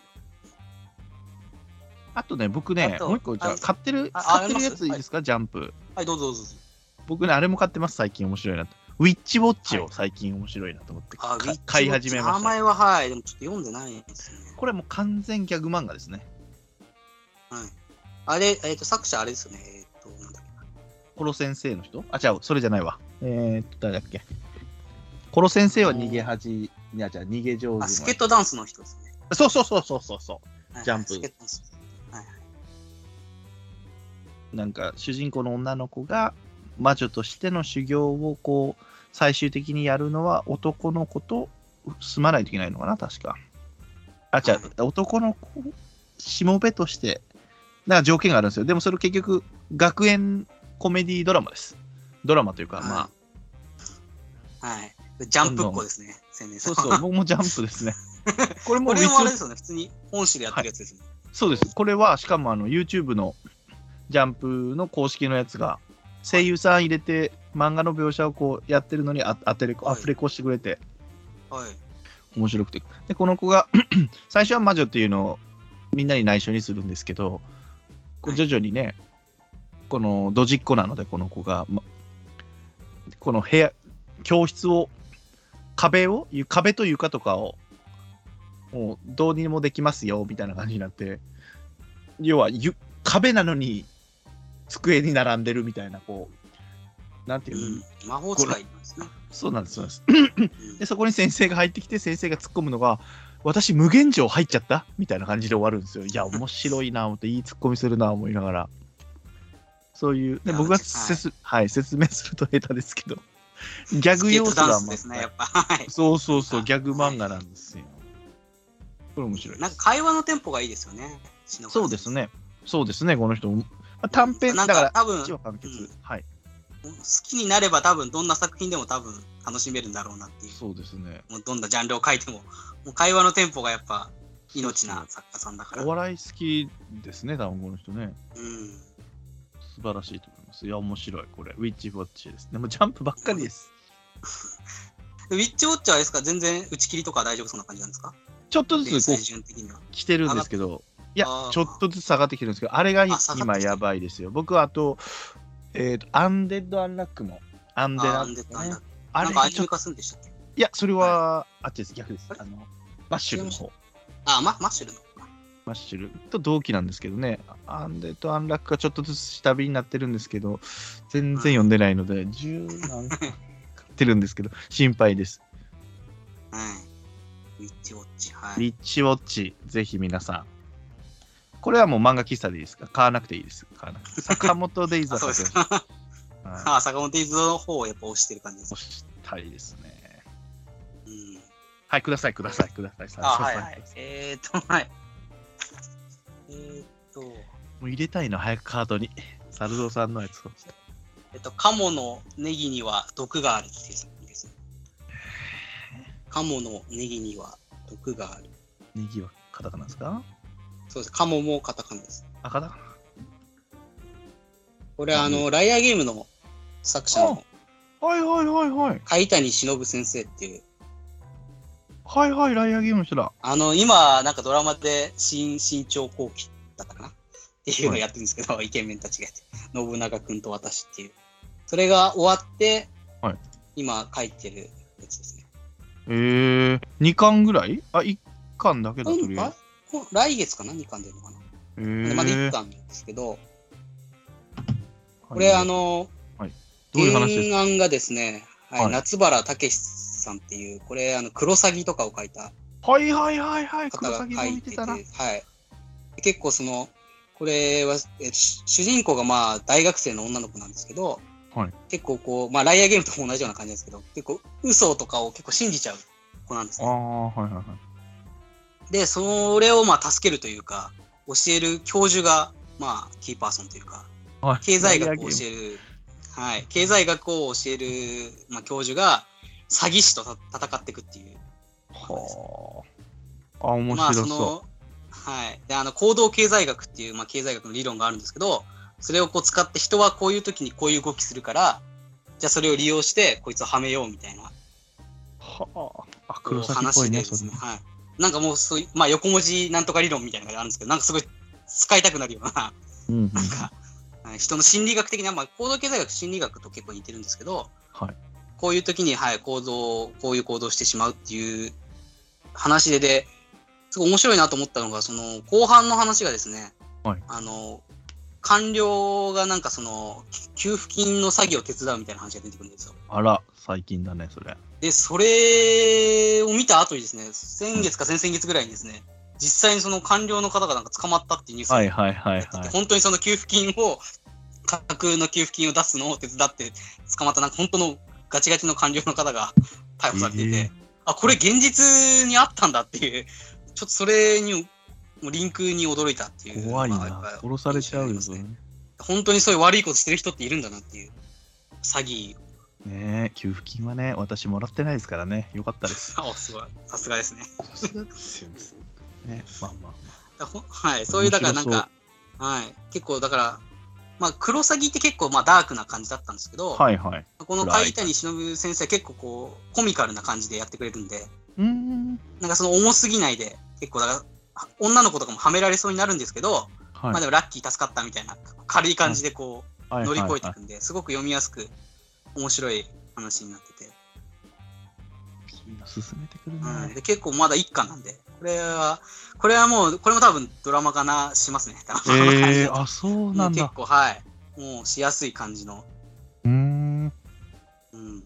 あとね、僕ねもう一個、じゃ買ってる、あ買ってるやついいですか、ジャンプ。はい、どうぞどうぞ。僕ね、あれも買ってます、最近面白いなと。ウィッチウォッチをはい最近面白いなと思って、あ、ウかィッチ買い始めました。名前ははい、でもちょっと読んでないですね。これもう完全ギャグ漫画ですね。はい。あれ、えっ、と、作者あれですよね。えっ、と、なんだっけな。コロ先生の人？あ、違う、それじゃないわ。えー、っと、誰だっけ？コロ先生は逃げ恥、いや、じゃあ逃げ上手のあ、スケットダンスの人ですね。そうそうそうそうそうそはいジャンプスケットダンス。はいはい。う。なんか、主人公の女の子が魔女としての修行をこう、最終的にやるのは男の子と住まないといけないのかな、確か。あ、違う、男の子、しもべとして、なんか条件があるんですよ。でもそれ結局、学園コメディドラマです。ドラマというか、まあ、はい。ジャンプっ子ですね。そうそう、僕もジャンプですね。これもこれもあれですよね、普通に本誌でやってるやつですよね。そうです。これは、しかもあの YouTube のジャンプの公式のやつが、声優さん入れて、漫画の描写をこうやってるのにあ当てれ、はいアフレコしてくれて、はい。面白くて。で、この子が、最初は魔女っていうのをみんなに内緒にするんですけど、徐々にね、このドジっ子なので、この子が、まこの部屋、教室を、壁を、壁と床とかを、もうどうにもできますよ、みたいな感じになって、要はゆ壁なのに机に並んでるみたいな、こう、なんていうの、うん、魔法使いなんですね。そうなんです、そうなんです。うん で、そこに先生が入ってきて、先生が突っ込むのが、私、無限城入っちゃった？みたいな感じで終わるんですよ。いや、面白いな、思って、いい突っ込みするな、思いながら。そういう、で僕がはい説、はい、説明すると下手ですけど、ギャグ要素がね、やっぱ。はい。そうそうそう、あギャグ漫画なんですよ。これ面白い。なんか会話のテンポがいいですよね。そうですね。そうですね、この人短編、だから、多分一話完結。うんはい。好きになれば多分どんな作品でも多分楽しめるんだろうなっていう。そうですね。もうどんなジャンルを書いても、もう会話のテンポがやっぱ命な作家さんだから。お笑い好きですね、多分この人ね。うん。素晴らしいと思います。いや、面白い、これ。ウィッチウォッチです。でもジャンプばっかりです。ウィッチウォッチャーですか全然打ち切りとか大丈夫そうな感じなんですか？ちょっとずつこ最う順的には。来てるんですけど、いやちょっとずつ下がってきてるんですけど、あれが今やばいですよ。僕はあと、えっ、と、アンデッド・アンラックも。アンデラッドアンラックあなんかアニメ化するんでしたっけ？いや、それは、あっちです、逆ですあ。の、マッシュルの方。あ、ママッシュルの。マッシュルと同期なんですけどね、アンデッド・アンラックがちょっとずつ下火になってるんですけど、全然読んでないので、10何 買ってるんですけど、心配です。はい。ウィッチウォッチ。はリい。ッチウォッチ、ぜひ皆さん。これはもう漫画喫茶でいいですか？買わなくていいです。買わなくて。坂本デイズあ、はそうですか。坂本デイズの方をやっぱ押してる感じです押。したいですね。うん。はい、ください、ください、ください。あ、さはいはい。えーっと、はい。えーっと、もう入れたいの、早くカートに。サルゾウさんのやつを。えっと、カモのネギには毒があるっていうです。カモのネギには毒がある。ネギはカタカナですか？そうです。カモもカタカナです。あ、カタカナ？これあの、ライアーゲームの作者のはいはいはいはい。海谷忍先生っていう、はいはい、ライアーゲームの人だ。あの、今、なんかドラマで新、新潮後期だったかな？っていうのをやってるんですけど、イケメンたちがやって、信長くんと私っていう。それが終わって、はい今書いてるやつですね。えー、2巻ぐらい？あ、1巻だけだ、とりあえあこ来月かな ?2 巻出るのかな、ず。えー、でまだ1巻なんですけど、これ、あ、の、どういう話ですか？原案がですね、はいはい夏原武さんっていう、これ、あの、クロサギとかを書いたはいはいはいはい、方が書いてて。はい。結構その、これは、えー主主人公がまあ大学生の女の子なんですけど、はい結構こう、まあライアーゲームと同じような感じですけど、結構嘘とかを結構信じちゃう子なんですね。ああ、はいはいはい。で、それをまあ助けるというか、教える教授が、まあ、キーパーソンというか、はい経済学を教える、はい、経済学を教える、まあ、教授が、詐欺師とた戦っていくっていう。ムはあ。あ、面まあ、白そその、はい。で、あの、行動経済学っていう、まあ、経済学の理論があるんですけど、それをこう使って人はこういう時にこういう動きするから、じゃあそれを利用して、こいつをはめようみたいなう。はあ。あ、黒崎っぽいね、ね。。はい。なんかもうそういう、まあ、横文字なんとか理論みたいなのがあるんですけど、なんかすごい使いたくなるような、うんうん。なんか、はい人の心理学的な、まあ、行動経済学、心理学と結構似てるんですけど、はい。こういう時に、はい、行動、こういう行動をしてしまうっていう話で、で、すごい面白いなと思ったのが、その、後半の話がですね、はいあの、官僚がなんかその、給付金の詐欺を手伝うみたいな話が出てくるんですよ。あら、最近だね、それ。で、それを見た後にですね、先月か先々月ぐらいにですね、実際にその官僚の方がなんか捕まったっていうニュースがはいはいはいはい。本当にその給付金を、架空の給付金を出すのを手伝って捕まった、なんか本当のガチガチの官僚の方が逮捕されていて、えーあ、これ現実にあったんだっていう、ちょっとそれに、もうリンクに驚いたっていう。怖いなまあ。殺されちゃうよ、ね。本当にそういう悪いことしてる人っているんだなっていう。詐欺。ねえ、給付金はね、私もらってないですからね。よかったです。あ、すごい。さすがですね。さすがですよね。まあまだほはい、そういう、だからなんか、はい、結構だから、まあ、クロサギって結構まあダークな感じだったんですけど、あ。はいはい。この海谷忍先生結構こう、コミカルな感じでやってくれるんで、うーん。なんかその重すぎないで、結構だから、女の子とかもはめられそうになるんですけど、はい。まあでもラッキー助かったみたいな、軽い感じでこう、はい乗り越えていはくんで、すごく読みやすく、面白い話になってて、進めてくるね。うんで結構まだ一巻なんで、これは、これはもう、これも多分ドラマ化なしますね。えー、あ、そうもなん結構、はい。もうしやすい感じの。うーん。うん。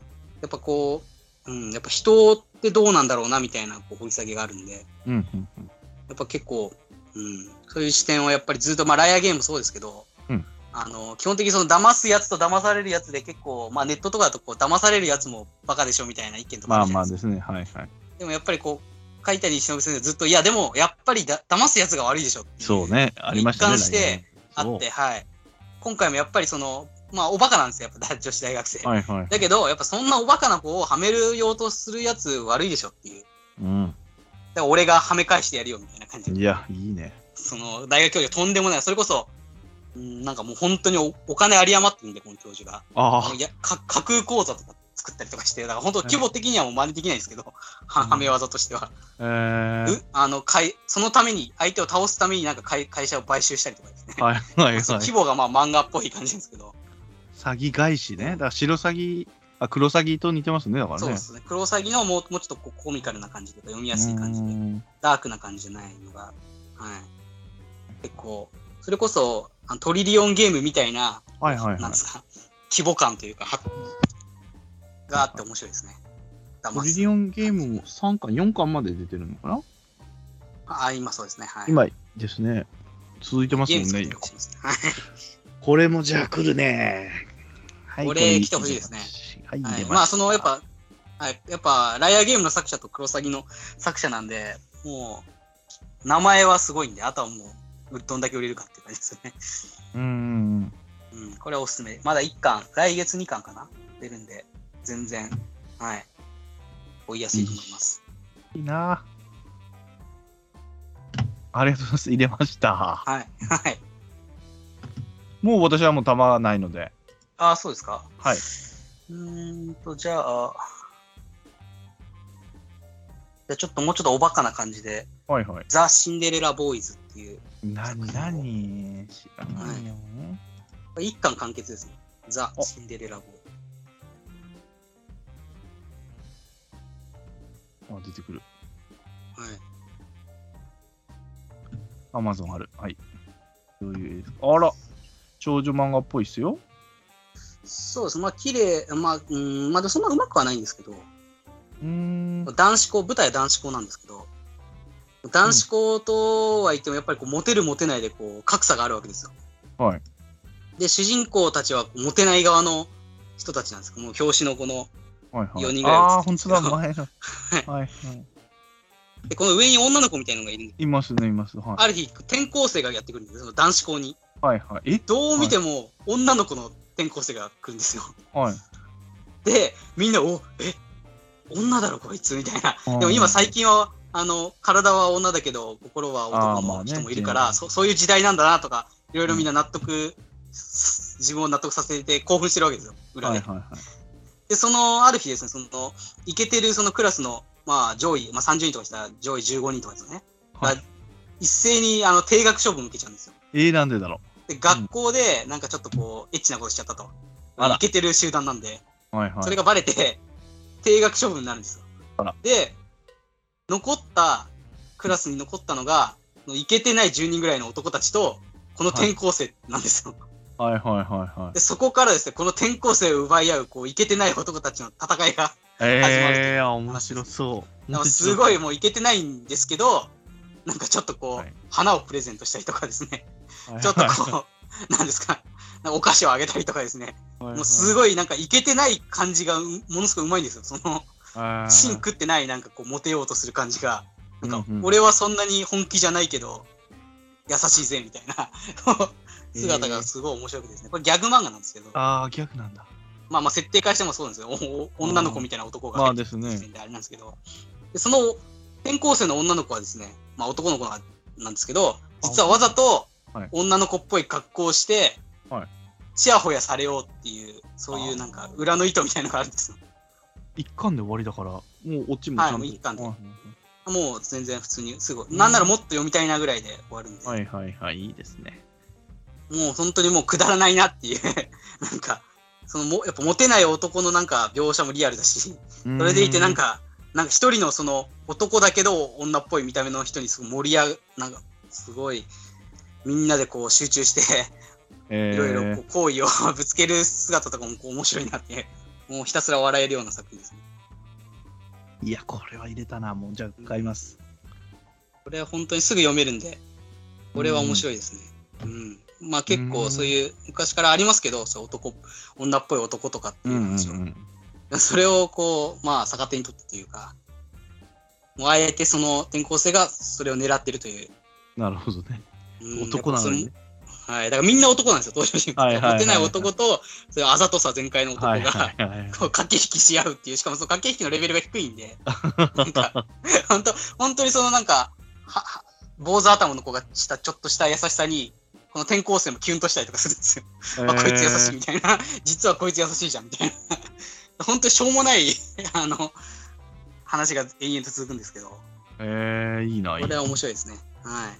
やっぱこう、うん、やっぱ人ってどうなんだろうなみたいなこう掘り下げがあるんで、うんうんうん。やっぱ結構、うん、そういう視点はやっぱりずっと、まあ、ライアーゲームもそうですけど、うんあの、基本的にその騙すやつと騙されるやつで結構、まあネットとかだとこう騙されるやつもバカでしょみたいな意見とかまあ。まあですすね。はいはい。でもやっぱりこう、書いたり忍先生ずっと、いやでもやっぱりだ騙すやつが悪いでしょそうね。ありましたね。一貫してあって、はい。今回もやっぱりその、まあおバカなんですよ、やっぱ女子大学生。はいはい。だけど、やっぱそんなおバカな子をはめるようとするやつ悪いでしょっていう。うん。だから俺がはめ返してやるよみたいな感じで。いや、いいね。その大学教授はとんでもない。それこそ、うんなんかもう本当におお金有り余ってるんで、この教授が。あいやか架空講座とか作ったりとかして、だから本当規模的にはもう真似できないんですけど、はめ技としては。あ。えうあのかいそのために、相手を倒すためになんか会会社を買収したりとかですね。ー。はいはいはい。規模がまあ漫画っぽい感じですけど、詐欺返しね。だから白詐欺、あ、黒詐欺と似てますね。だからね。そうですね。黒詐欺のもうもうちょっとこうコミカルな感じとか読みやすい感じで。ダークな感じじゃないのが、はい。結構、それこそ、あのトリリオンゲームみたいな、はいはいはいなんですか、規模感というか、はがあって面白いですね。トリリオンゲームも3巻、4巻まで出てるのかな？あ、今そうですね。はい。今ですね。続いてますもんね。これもじゃあ来るね。はいこれ来てほしいですね。はい、まあ、その、やっぱ、はい、やっぱ、ライアーゲームの作者とクロサギの作者なんで、もう、名前はすごいんで、あとはもう、どんだけ売れるかっていう感じですよね。うーん。うん、これはおすすめ。まだ1巻、来月2巻かな？出るんで、全然、はい。追いやすいと思います。いいな。ありがとうございます。入れました。はい。はい。もう私はもう弾がないので。ああ、そうですか。はい。うーんと、じゃあ、じゃあちょっともうちょっとおバカな感じで、はいはい。ザ・シンデレラ・ボーイズっていう、なになに知らないよ。これ一巻完結ですね。ザ・おシンデレラ・ボーイあ、出てくる。ズ。はい。アマゾンある。はい。どういう絵ですか？あら、少女漫画っぽいっすよ。そうです。まあ、綺麗、まあ、うーん、まあ、でもそんなうまくはないんですけど、うーん。男子校、舞台は男子校なんですけど、男子校とは言ってもやっぱりこうモテるモテないでこう格差があるわけですよ。はい。で、主人公たちはモテない側の人たちなんですけどもう表紙のこの、はいはい。四人ぐらいああ、映ってる本当だ、前はいはい。で、この上に女の子みたいなのがいるんで、いますね、います。はい。ある日、転校生がやってくるんですよ、その男子校に。はいはい。え？どう見ても女の子の転校生が来るんですよ。はい。で、みんな、おえ？女だろ、こいつみたいな。うんでも今、最近は、あの、体は女だけど、心は男の人もいるから、うんそそういう時代なんだなとか、いろいろみんな納得、自分を納得させて興奮してるわけですよ、裏で。はいはいはい。で、その、ある日ですね、その、イケてるそのクラスの、まあ、上位、まあ、30人とかしたら上位15人とかですよね。はいが一斉に、あの、定額処分受けちゃうんですよ。えー、なんでだろで、学校で、なんかちょっとこう、エッチなことしちゃったと。あらイケてる集団なんで。う。はいはい。それがバレて、定額処分になるんですよあら。で、残った、クラスに残ったのが、いけてない10人ぐらいの男たちと、この転校生なんですよ。はいはいはいはいで、。そこからですね、この転校生を奪い合う、こう、いけてない男たちの戦いが、えー、面白そう。かすごい。いもういけてないんですけど、なんかちょっとこう、はい花をプレゼントしたりとかですね、はいちょっとこう、なんですか、お菓子をあげたりとかですね、もうすい。ごいなんかいけてない感じがうものすごいうまいんですよ。その、はい芯食ってないなんかこうモテようとする感じが、なんか俺はそんなに本気じゃないけど、優しいぜみたいな。姿がすごい面白くてですね。これギャグ漫画なんですけど、ああ、逆なんだ。まあまあ設定からしてもそうなんですよ。女の子みたいな男がまあ入ってですね時点であれなんですけど、でその転校生の女の子はですね、まあ男の子なんですけど、実はわざとはい。女の子っぽい格好をして、はい。ちやほやされようっていう、そういうなんか裏の意図みたいなのがあるんですよ。一巻で終わりだから、もうオチもちゃんと。はいもう一巻で。はもう全然普通にすぐ、なんならもっと読みたいなぐらいで終わるんで、いはいはいはい、いいですね。もう本当にもうくだらないなっていう、なんか、そのもやっぱモテない男のなんか描写もリアルだし、そそれでいてなん、か、なんか一人のその男だけど女っぽい見た目の人にすごい盛り上が、なんかすごいみんなでこう集中して、えー、いろいろこう好意をぶつける姿とかもこう面白いなって、もうひたすら笑えるような作品ですね。いや、これは入れたな、もう、じゃあ買います。これは本当にすぐ読めるんで、これは面白いですね。うん。まあ結構そういう昔からありますけど、そう男、女っぽい男とかっていう話を。それをこう、まあ逆手に取ってというか、もうあえてその転校生がそれを狙ってるという。なるほどね。うん男なのにね。はい。だからみんな男なんですよ、登場人物。はいはいはいはいモテない男と、そういうあざとさ全開の男が、はいはいはい。こう駆け引きし合うっていう、しかもその駆け引きのレベルが低いんで、なんか、本当本当にそのなんか、は、は坊主頭の子がしたちょっとした優しさに、この転校生もキュンとしたりとかするんですよ。あ、こいつ優しいみたいな。実はこいつ優しいじゃんみたいな。本当にしょうもない、あの、話が延々と続くんですけど、えー、いいな、いいな。これは面白いですね。はい。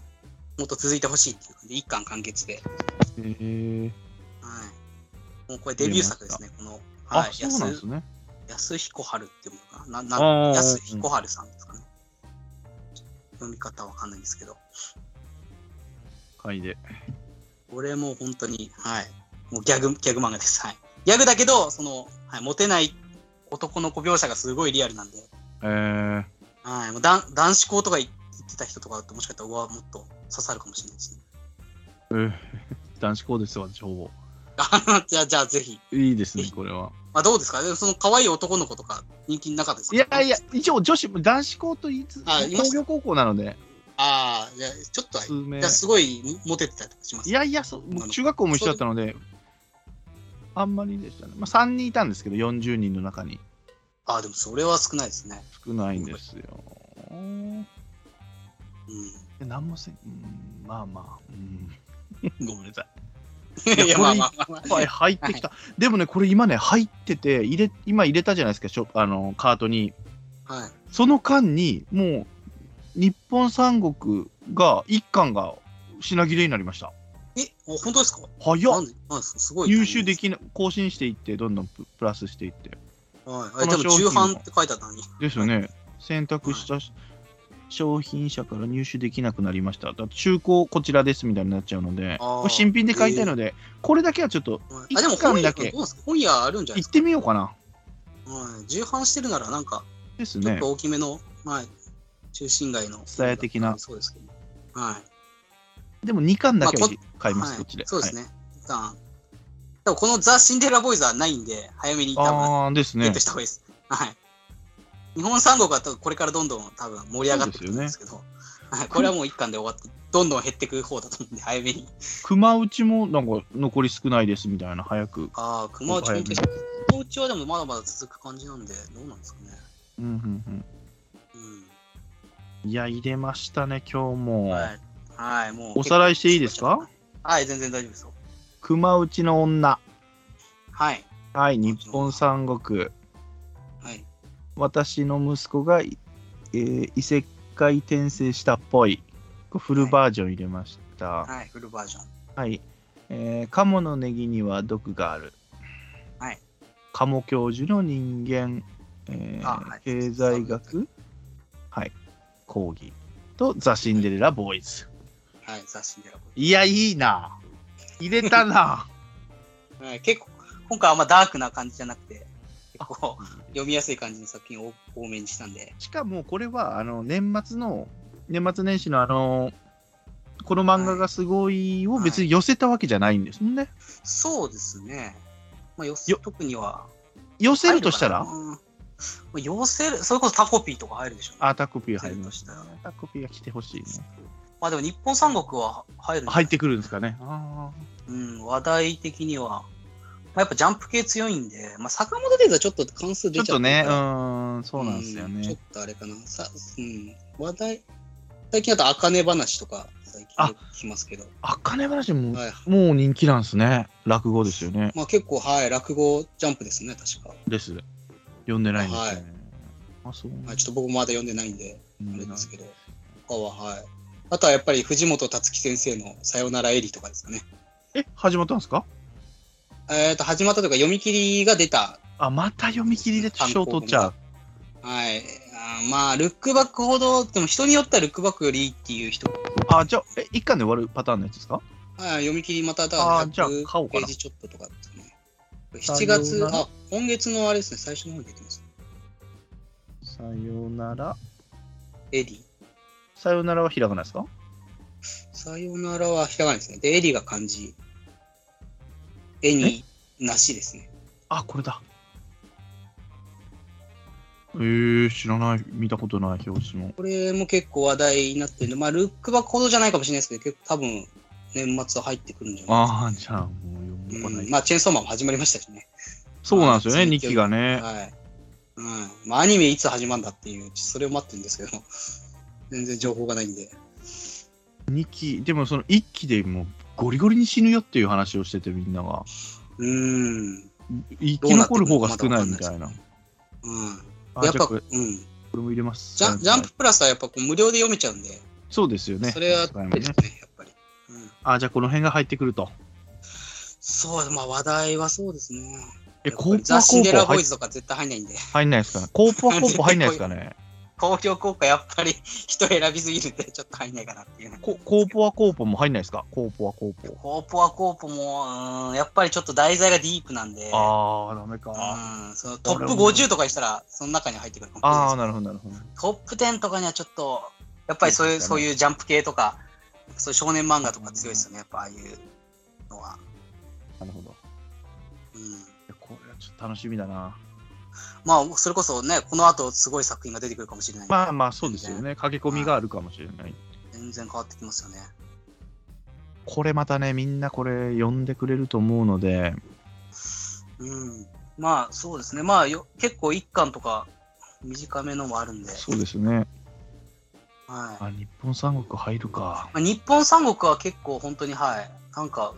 もっと続いてほしいっていう感じで、一巻完結で。えー、はい。もうこれデビュー作ですね、この。あ、はい。そうなんですね。安彦春っていうのかな？な、安彦春さんですかね。読み方わかんないんですけど。買いで。これもう本当に、はい。もうギャグ、ギャグ漫画です。はい。ギャグだけど、その、はい、モテない男の子描写がすごいリアルなんで、えー、はい。もうだん男子校とか行ってた人とかだと、もしかしたら、うわ、もっと刺さるかもしれないですね。えー、男子校ですわ、情報。あ じゃあ、じゃあ、ぜひ。いいですね、これは。まあ、どうですか？でもその可愛い男の子とか人気なかったですか？いやいや、一応女子も男子校と言いつつ、工業高校なので、ああ、じゃあ、ちょっとじゃあ、すごいモテてたりとかしますいやいや、そう僕中学校も一緒だったので、あんまりでしたね。まあ、3人いたんですけど、40人の中に。ああ、でもそれは少ないですね。少ないんですよ。うん。えなんもせん、うん、まあまあ、うん、ごめんなさい。いや、まあまあまあまあ。はい、入ってきた。でもね、これ今ね、入ってて、入れ今入れたじゃないですか、しょあのカートに。はい。その間に、もう、日本三国が、一巻が品切れになりました。え、お本当ですか？早っなんでなんですか？すごい。入手できな、更新していって、どんどんププラスしていって。はい。あでも、この商品重版って書いてあったのに。ですよね。選択した商品者から入手できなくなりました。だ中古こちらですみたいになっちゃうので、新品で買いたいので、これだけはちょっとはいあ、でも一巻だけ本屋あるんじゃ行ってみようかな。かはい。重版してるなら、なんか、ですねちょっと。大きめの、はい。中心街の。蔦屋的なそうですけど。はい。でも2巻だけは買います、はいこっちで。そうですね。一旦でもこのザ・シンデレラボーイズはないんで、早めに多分ああですねゲット。した方がいいです。はい。日本三国はこれからどんどん多分盛り上がってくるんですけど、はい、これはもう一巻で終わって、どんどん減ってく方だと思うんで、早めに。熊内もなんか残り少ないですみたいな、早く。ああ、熊内熊内はでもまだまだ続く感じなんで、どうなんですかね。うんうんうん。うん、いや、入れましたね、今日も。はい。はい、もう。おさらいしていいですか？はい、全然大丈夫ですよ。熊内の女。はい。はい、日本三国。はい。私の息子が、えー異世界転生したっぽい。フルバージョン入れました。はい。はい、フルバージョン。えー鴨のネギには毒がある。はい。鴨教授の人間、えーあはい経済学、はい、講義とザ・シンデレラ・ボーイズ。はい、ザ・シンデレラボいや、いいな。入れたな。ーイズ。はい、結構、今回はあんまダークな感じじゃなくて、結構読みやすい感じの作品を多めにしたんで。しかもこれはあの年末の年末年始のあのこの漫画がすごいを別に寄せたわけじゃないんですもんね。そうですね。まあ、よよ特には。寄せるとしたら？寄せる、それこそタコピーとか入るでしょうね。あタコピー入りました。タコピーが来てほしいね。まあでも日本三国は入る入ってくるんですかね。あうん、話題的には。まあ、やっぱジャンプ系強いんで、まあ、坂本デイズはちょっと関数ーち出ちゃうょっとね、うん、そうなんですようんちょっね。とあれかな。さうん、話題、最近だと、あかね話とか、最近聞きますけど、あかね話も、はい。もう人気なんですね。落語ですよね。まあ結構、はい、落語ジャンプですね、確か。です。読んでないんですよね。あ、そうなんだまあ、ちょっと僕もまだ読んでないんで、うんあれですけど、他は、はい。あとはやっぱり藤本つ樹先生のさよならエリとかですかね。え、始まったんですか？えっ、と、始まったとか、読み切りが出た。あ、また読み切りで賞取っちゃう。はい。あーまあ、ルックバックほど、でも人によってはルックバックよりいいっていう人あ、じゃあ、え、一巻で終わるパターンのやつですか？はい、読み切りまただあーじゃあ100買おうかなページちょっととかですね。さよ7月、あ、今月のあれですね、最初の方に出てます。さよなら。エリ。さよならはひらがなですか？さよならはひらがなですね。で、エリが漢字。絵になしですね。あ、これだ。えー、知らない。見たことない表紙も。これも結構話題になってるんで、まあ、ルックバックほどじゃないかもしれないですけど、結構多分、年末は入ってくるんじゃないああ、じゃあ、もう読もうかない。うん、まあ、チェーンソーマンも始まりましたしね。そうなんですよね、はい2期がね。はい。うん。まあ、アニメいつ始まるんだっていう、それを待ってるんですけど、全然情報がないんで。2期、でもその1期でもうゴリゴリに死ぬよっていう話をしてて、みんなが。うーん。生き残る方が少ないみたいな。うん。あ、やっぱ、うん。これも入れます。ジャンジャンププラスはやっぱこう無料で読めちゃうんで、そうですよね。それはねですね、やっぱり。うん。あ、じゃあこの辺が入ってくると。そう、まあ話題はそうですね。え、コーポはコーポ入レラボーイズとか絶対入んないんで、入んないですかね？コーポはコーポ入んないですかね？公共効果やっぱり 人選びすぎるんで、ちょっと入んないかなっていうね。ココーポはコーポも入んないですか？コーポはコーポ。コーポはコーポも、うーん、やっぱりちょっと題材がディープなんで、ああ、ダメか。うん、そのトップ50とかにしたら、その中に入ってくるかもしれないああ、なるほど、なるほど。トップ10とかにはちょっと、やっぱりそういう、そうういうジャンプ系とか、そういう少年漫画とか強いですよね、やっぱああいうのは。なるほど。うん。これはちょっと楽しみだな。まあ、それこそね、この後すごい作品が出てくるかもしれない。まあまあ、そうですよね。駆け込みがあるかもしれない。全然変わってきますよね。これまたね、みんなこれ読んでくれると思うので、うん。まあ、そうですね。まあよ、結構一巻とか短めのもあるんで。そうですね。はい。あ、日本三国入るか。まあ、日本三国は結構本当に、はい。なんか、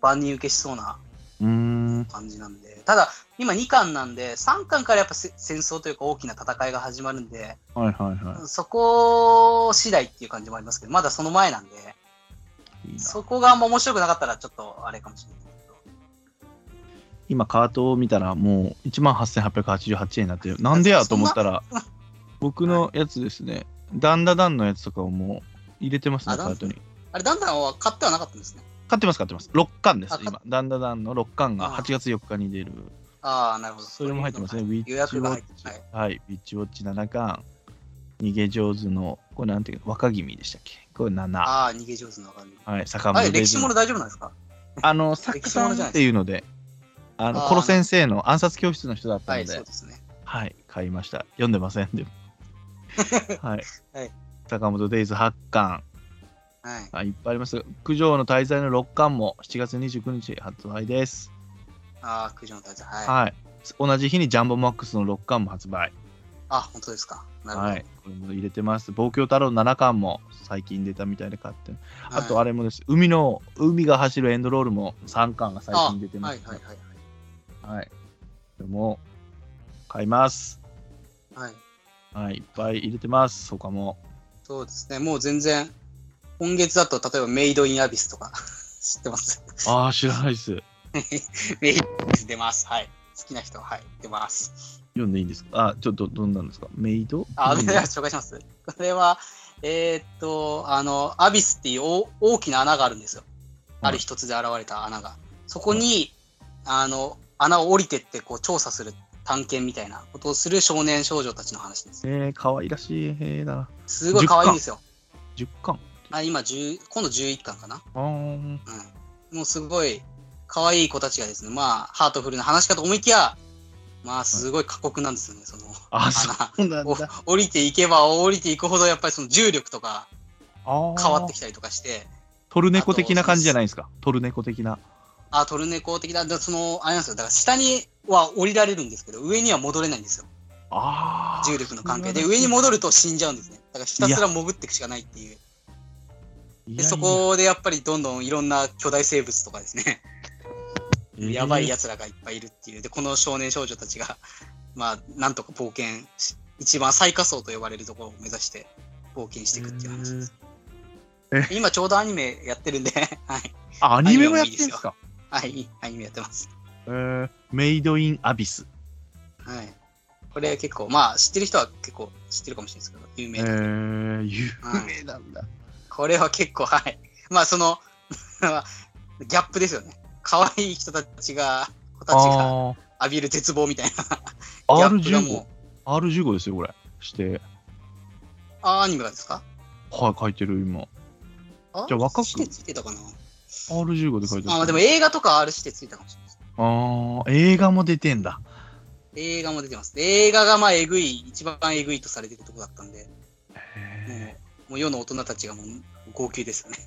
万人受けしそうなうーん。感じなんで。ただ、今2巻なんで、3巻からやっぱせ戦争というか大きな戦いが始まるんで、はいはいはそこ次第っていう感じもありますけど、まだその前なんで、い。いそこがあんま面白くなかったらちょっとあれかもしれないけど。今、カートを見たら、もう1万8888円になってる。なんでやと思ったら、僕のやつですね、ダンダダンのやつとかをもう入れてますね、あカートに。あれ、だんだんは買ってはなかったんですね。買ってます、買ってます。6巻です今。ダンダダンの6巻があ8月4日に出る。ああ、なるほど。それも入ってますね。ウィッチウォッチ。はい。はい。ウィッチウォッチ7巻。逃げ上手の、これなんていうの、若君でしたっけ？これ7。ああ、逃げ上手のわかんない。はい、坂本デイズ歴史もの大丈夫なんですか？あの、作家さんっていうので、あの、コロ先生の暗殺教室の人だったはい、ので、そうですね。はい、買いました。読んでません、でも。はい。はい坂本デイズ8巻、はい。あいっぱいあります。九条の滞在の6巻も7月29日発売です。ああ、九条の大罪。はい。はい。同じ日にジャンボマックスの6巻も発売。あ、本当ですか。なるほど。はい。これも入れてます。望郷太郎7巻も最近出たみたいで買って。あとあれれもです。海の、海が走るエンドロールも3巻が最近出てます。はいはいはいはい。これも買います。はい。はい。はい。いっぱい入れてます。他も。そうですね。もう全然、今月だと、例えばメイドインアビスとか 知ってます？ああ、知らないです。メイドインアビス出ます。はい。好きな人は、はい、出ます。読んでいいんですか？あ、ちょっとどんなんですか？メイド？あ、でなん？だ紹介します。これは、えーっと、あの、アビスっていう大大きな穴があるんですよ。ある一つで現れた穴が。そこに、あの、穴を降りてって、こう、調査する探検みたいなことをする少年少女たちの話です。えー、かわいらしい絵だな。すごい可愛いんですよ。10巻？あ今10、今度11巻かな？うん。もうすごい可愛い子たちがですね、まあ、ハートフルな話かと思いきや、まあ、すごい過酷なんですよね、その。あ、穴そうなんおだ。降りていけば降りていくほど、やっぱりその重力とかあ変わってきたりとかして、トルネコ的な感じじゃないですか？トルネコ的な。あ、トルネコ的な、だその、あれなんですよ、だから下には降りられるんですけど、上には戻れないんですよ、ああ。重力の関係で。上に戻ると死んじゃうんですね。だからひたすら潜っていくしかないっていう。いやいや、でそこでやっぱりどんどんいろんな巨大生物とかですね、えーやばい奴らがいっぱいいるっていう。で、この少年少女たちが、まあ、なんとか冒険し、一番最下層と呼ばれるところを目指して冒険していくっていう話です。えー今ちょうどアニメやってるんで、はい。あ、アニメもやってるんですか？はい、アニメやってます。えー、メイドインアビス。はい。これ結構、まあ、知ってる人は結構知ってるかもしれないですけど、有え名な。ー、有名なんだ。これは結構、はい。まあ、その、ギャップですよね。可愛い人たちが、子たちがあ浴びる絶望みたいな。あ、ギャップが R15 も。R15 ですよ、これ。して。あ、アニメがですか？はい、書いてる、今。あじゃあ若くしてついてたかな R15 で書いてる。あ、まあでも映画とか R してついたかもしれない。あー映画も出てんだ。映画も出てます。で映画がまあ、えぐい、一番えぐいとされてるとこだったんで、へもうもう世の大人たちがもう号泣ですよね。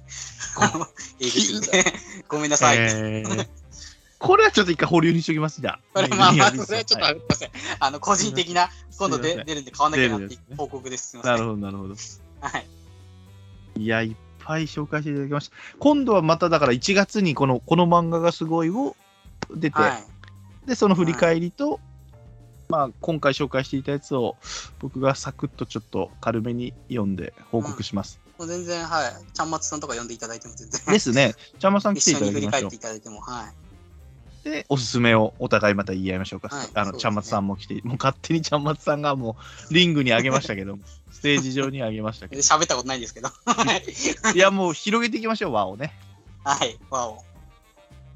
ごめんなさい。えーこれはちょっと一回保留にしときます、じゃあ。これまあまあ、それはちょっと、はすい。あの、個人的な、今度で出るんで買わなきゃなって報告です。すみません。いなるほど、なるほど。はい。いや、いっぱい紹介していただきました。今度はまただから1月にこの、この漫画がすごいを出て、はい。で、その振り返りと、まあ、今回紹介していたやつを僕がサクッとちょっと軽めに読んで報告します。もう全然、はい。ちゃんまつさんとか呼んでいただいても全然。ですね。ちゃんまさん来てい一緒に振りただきましょう返っていただいても、はい。で、おすすめをお互いまた言い合いましょうか。あの、はいそうですねちゃんまつさんも来て、もう勝手にちゃんまつさんがもうリングに上げましたけど、ステージ上に上げましたけでど。喋ったことないんですけど。はい。いや、もう広げていきましょう、輪をね。はい。わお。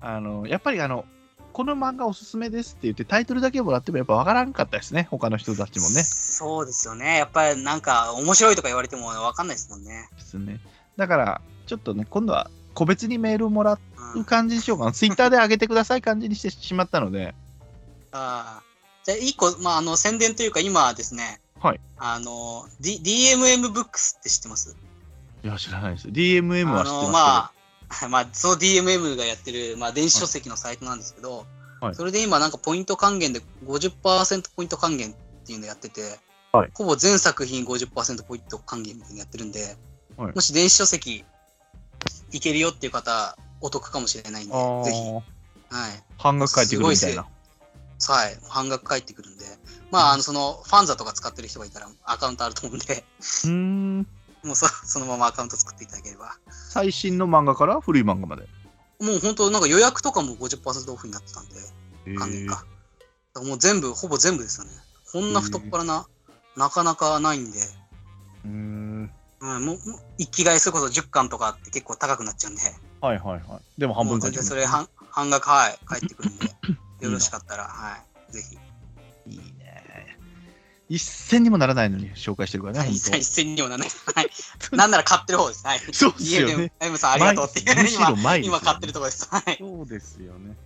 あの、やっぱりあの、この漫画おすすめですって言ってタイトルだけもらってもやっぱわからんかったですね、他の人たちもね。そうですよね。やっぱりなんか、面白いとか言われてもわかんないですもんね。ですね。だから、ちょっとね、今度は個別にメールをもらう。うん感じにしようかな。ツイッターで上げてください感じにしてしまったので、ああ。じゃあ、一個、まあ、あの、宣伝というか、今ですね、はい。あの、D、DMM ブックスって知ってます？いや、知らないです。DMM は知ってますけど。あの、まあ、まあ、その DMM がやってる、まあ、電子書籍のサイトなんですけど、はい。それで今、なんかポイント還元で50%ポイント還元っていうのやってて、はい。ほぼ全作品50%ポイント還元みたいなのやってるんで、はい。もし電子書籍いけるよっていう方、お得かもしれないんで、あぜひ、ーはい。半額返ってくるみたいな。はい、半額返ってくるんで、まあ、あの、その、ファンザとか使ってる人がいたら、アカウントあると思うんで、うーん。もうそ そのままアカウント作っていただければ。最新の漫画から古い漫画まで。もう本当、なんか予約とかも50%オフになってたんで、へ還元か。もう全部、ほぼ全部ですよね。こんな太っ腹な、なかなかないんで、うーん。うん、もう、一気買いすること10巻とかって結構高くなっちゃうんで、はいはいはい。でも半分全然それ半半額、はい、返ってくるんで、よろしかったら、はい、ぜひ。いいね。一銭にもならないのに紹介してるからね、一本切一銭にもならない。はい。なんなら買ってる方です。はい。当。そうですよね。M さんありがとうっていう。むしろ今、前ね今買ってるところです。はい。そうですよね。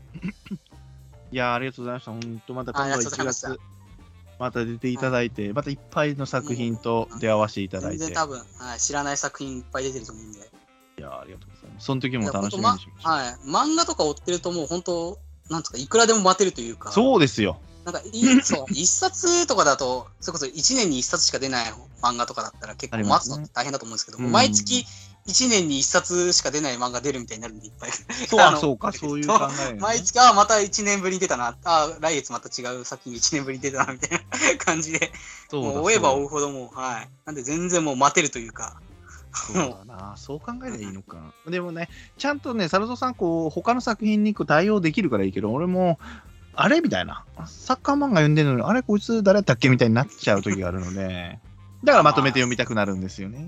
いやーありがとうございました。本当また今度ありがとうござ1いました月、また出ていただいて、またいっぱいの作品と出会わせていただいて。多分、はい、知らない作品いっぱい出てると思うんで。ーありがとうございます。その時も楽しみいやにしましょう。はい。漫画とか追ってるともう本当、なんつうか、いくらでも待てるというか。そうですよ。なんかい、そう、一冊とかだと、それこそ1年に一冊しか出ない漫画とかだったら結構待つのって大変だと思うんですけど、うん毎月1年に一冊しか出ない漫画出るみたいになるんで、いっぱい。そうそうか、そういう考え、ね。毎月、あ、また1年ぶりに出たな、あ、来月また違う作品1年ぶりに出たな、みたいな感じで、そうだもう追えば追うほどもう、はい。なんで全然もう待てるというか、そうだな、そう考えればいいのか。でもね、ちゃんとね、サルトさん、こう、他の作品にこう対応できるからいいけど、俺も、あれ？みたいな、サッカー漫画読んでるのに、あれ、こいつ誰やったっけみたいになっちゃう時があるので、だからまとめて読みたくなるんですよね。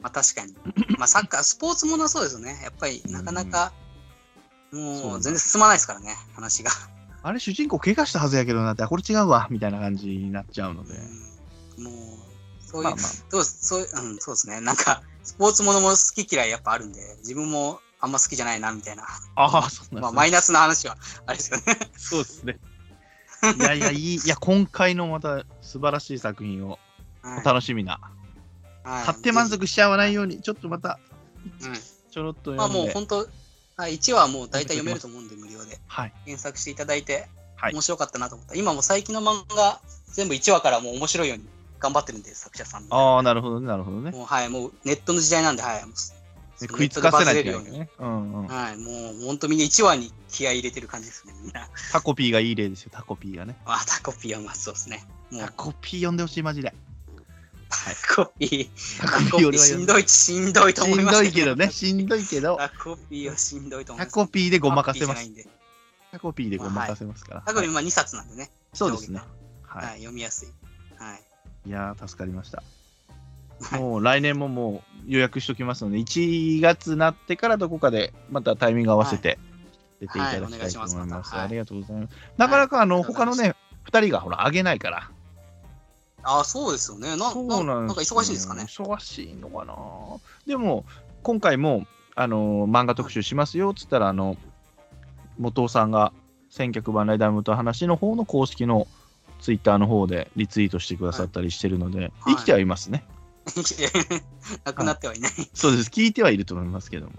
まあ確かに。まあサッカー、スポーツものはそうですよね。やっぱりなかなか、もう全然進まないですからね、話が。あれ、主人公怪我したはずやけどなって、あこれ違うわ、みたいな感じになっちゃうので。うんもう、そういう、まあまあ、そうそううん、そうですね。なんか、スポーツものも好き嫌いやっぱあるんで、自分もあんま好きじゃないな、みたいな。ああ、そうなんまあ、ですねマイナスな話は、あれですよね。そうですね。いやいや、いい、いや、今回のまた素晴らしい作品を、はい楽しみな。はい買って満足しちゃわないように、ちょっとまた、うんちょろっとまあ読んで。もう本当、はい、1話はもう大体読めると思うんで、無料で。はい。検索していただいて、はい面白かったなと思った。今もう最近の漫画、全部1話からもう面白いように頑張ってるんで、作者さん。ああ、なるほどね、なるほどね。もうはい、もうネットの時代なんで、はい。食いつかせないといけね。うんうん。はい、もう本当みんな1話に気合い入れてる感じですね、みんな。タコピーがいい例ですよ、タコピーがね。あ、タコピーはまあそうですね。もうタコピー読んでほしい、マジで。タコピー、タタコピーしんどい、しんどいと思いますしんどいけどね、しんどいけど、タコピーはしんどいと思いタます。コピーでごまかせますタコピーでごまかせますから。タコピーまあ2冊なんでね。そうですね。はい、はい。読みやすい。はい。いやー、助かりました。はいもう来年ももう予約しときますので、1月なってからどこかでまたタイミング合わせて出ていただきたいと思います。ありがとうございます。なかなかあの、他のね、2人がほら、あげないから。あ、そうですよね。なそうななんなんか忙しいんですかね？忙しいのかな。でも、今回も、あの漫画特集しますよっつったら、あの、元尾さんが、千客万来ダムと話の方の公式のツイッターの方でリツイートしてくださったりしてるので、はい生きてはいますね。なくなってはいない。そうです。聞いてはいると思いますけども。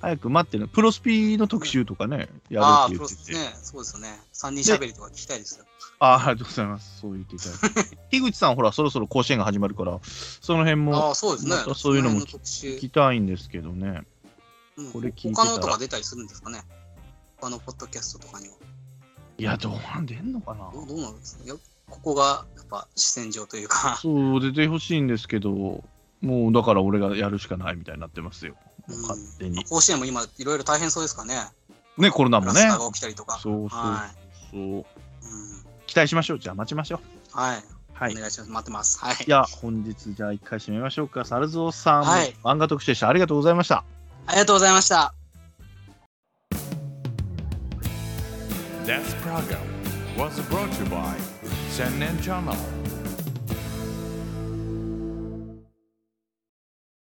早く待ってる。プロスピの特集とかね、やああ、るって言ってて。プロスね。そうですよね。3人喋りとか聞きたいですよ。ああ、ありがとうございます。そう言っていただいて。樋口さん、ほら、そろそろ甲子園が始まるから、その辺あもあ、そうですね。そういうのも聞きたいんですけどね。うんこれ聞いて他のとか出たりするんですかね。他のポッドキャストとかには。いや、どうなん出んのかなどうなんですかここがぱ主戦場というか、そう、出てほしいんですけど、もうだから俺がやるしかないみたいになってますよ。もう勝手に。甲子園も今いろいろ大変そうですかね。ね、コロナもねが起きたりとか。そうそうはそう。い。うん期待しましょう。じゃあ待ちましょう。はい。はいお。願いします。待ってます。はい。いや、本日じゃあ一回締めましょうか。サルゾウさん、はい漫画特集でした。ありがとうございました。ありがとうございました。This program was brought to you by Send in John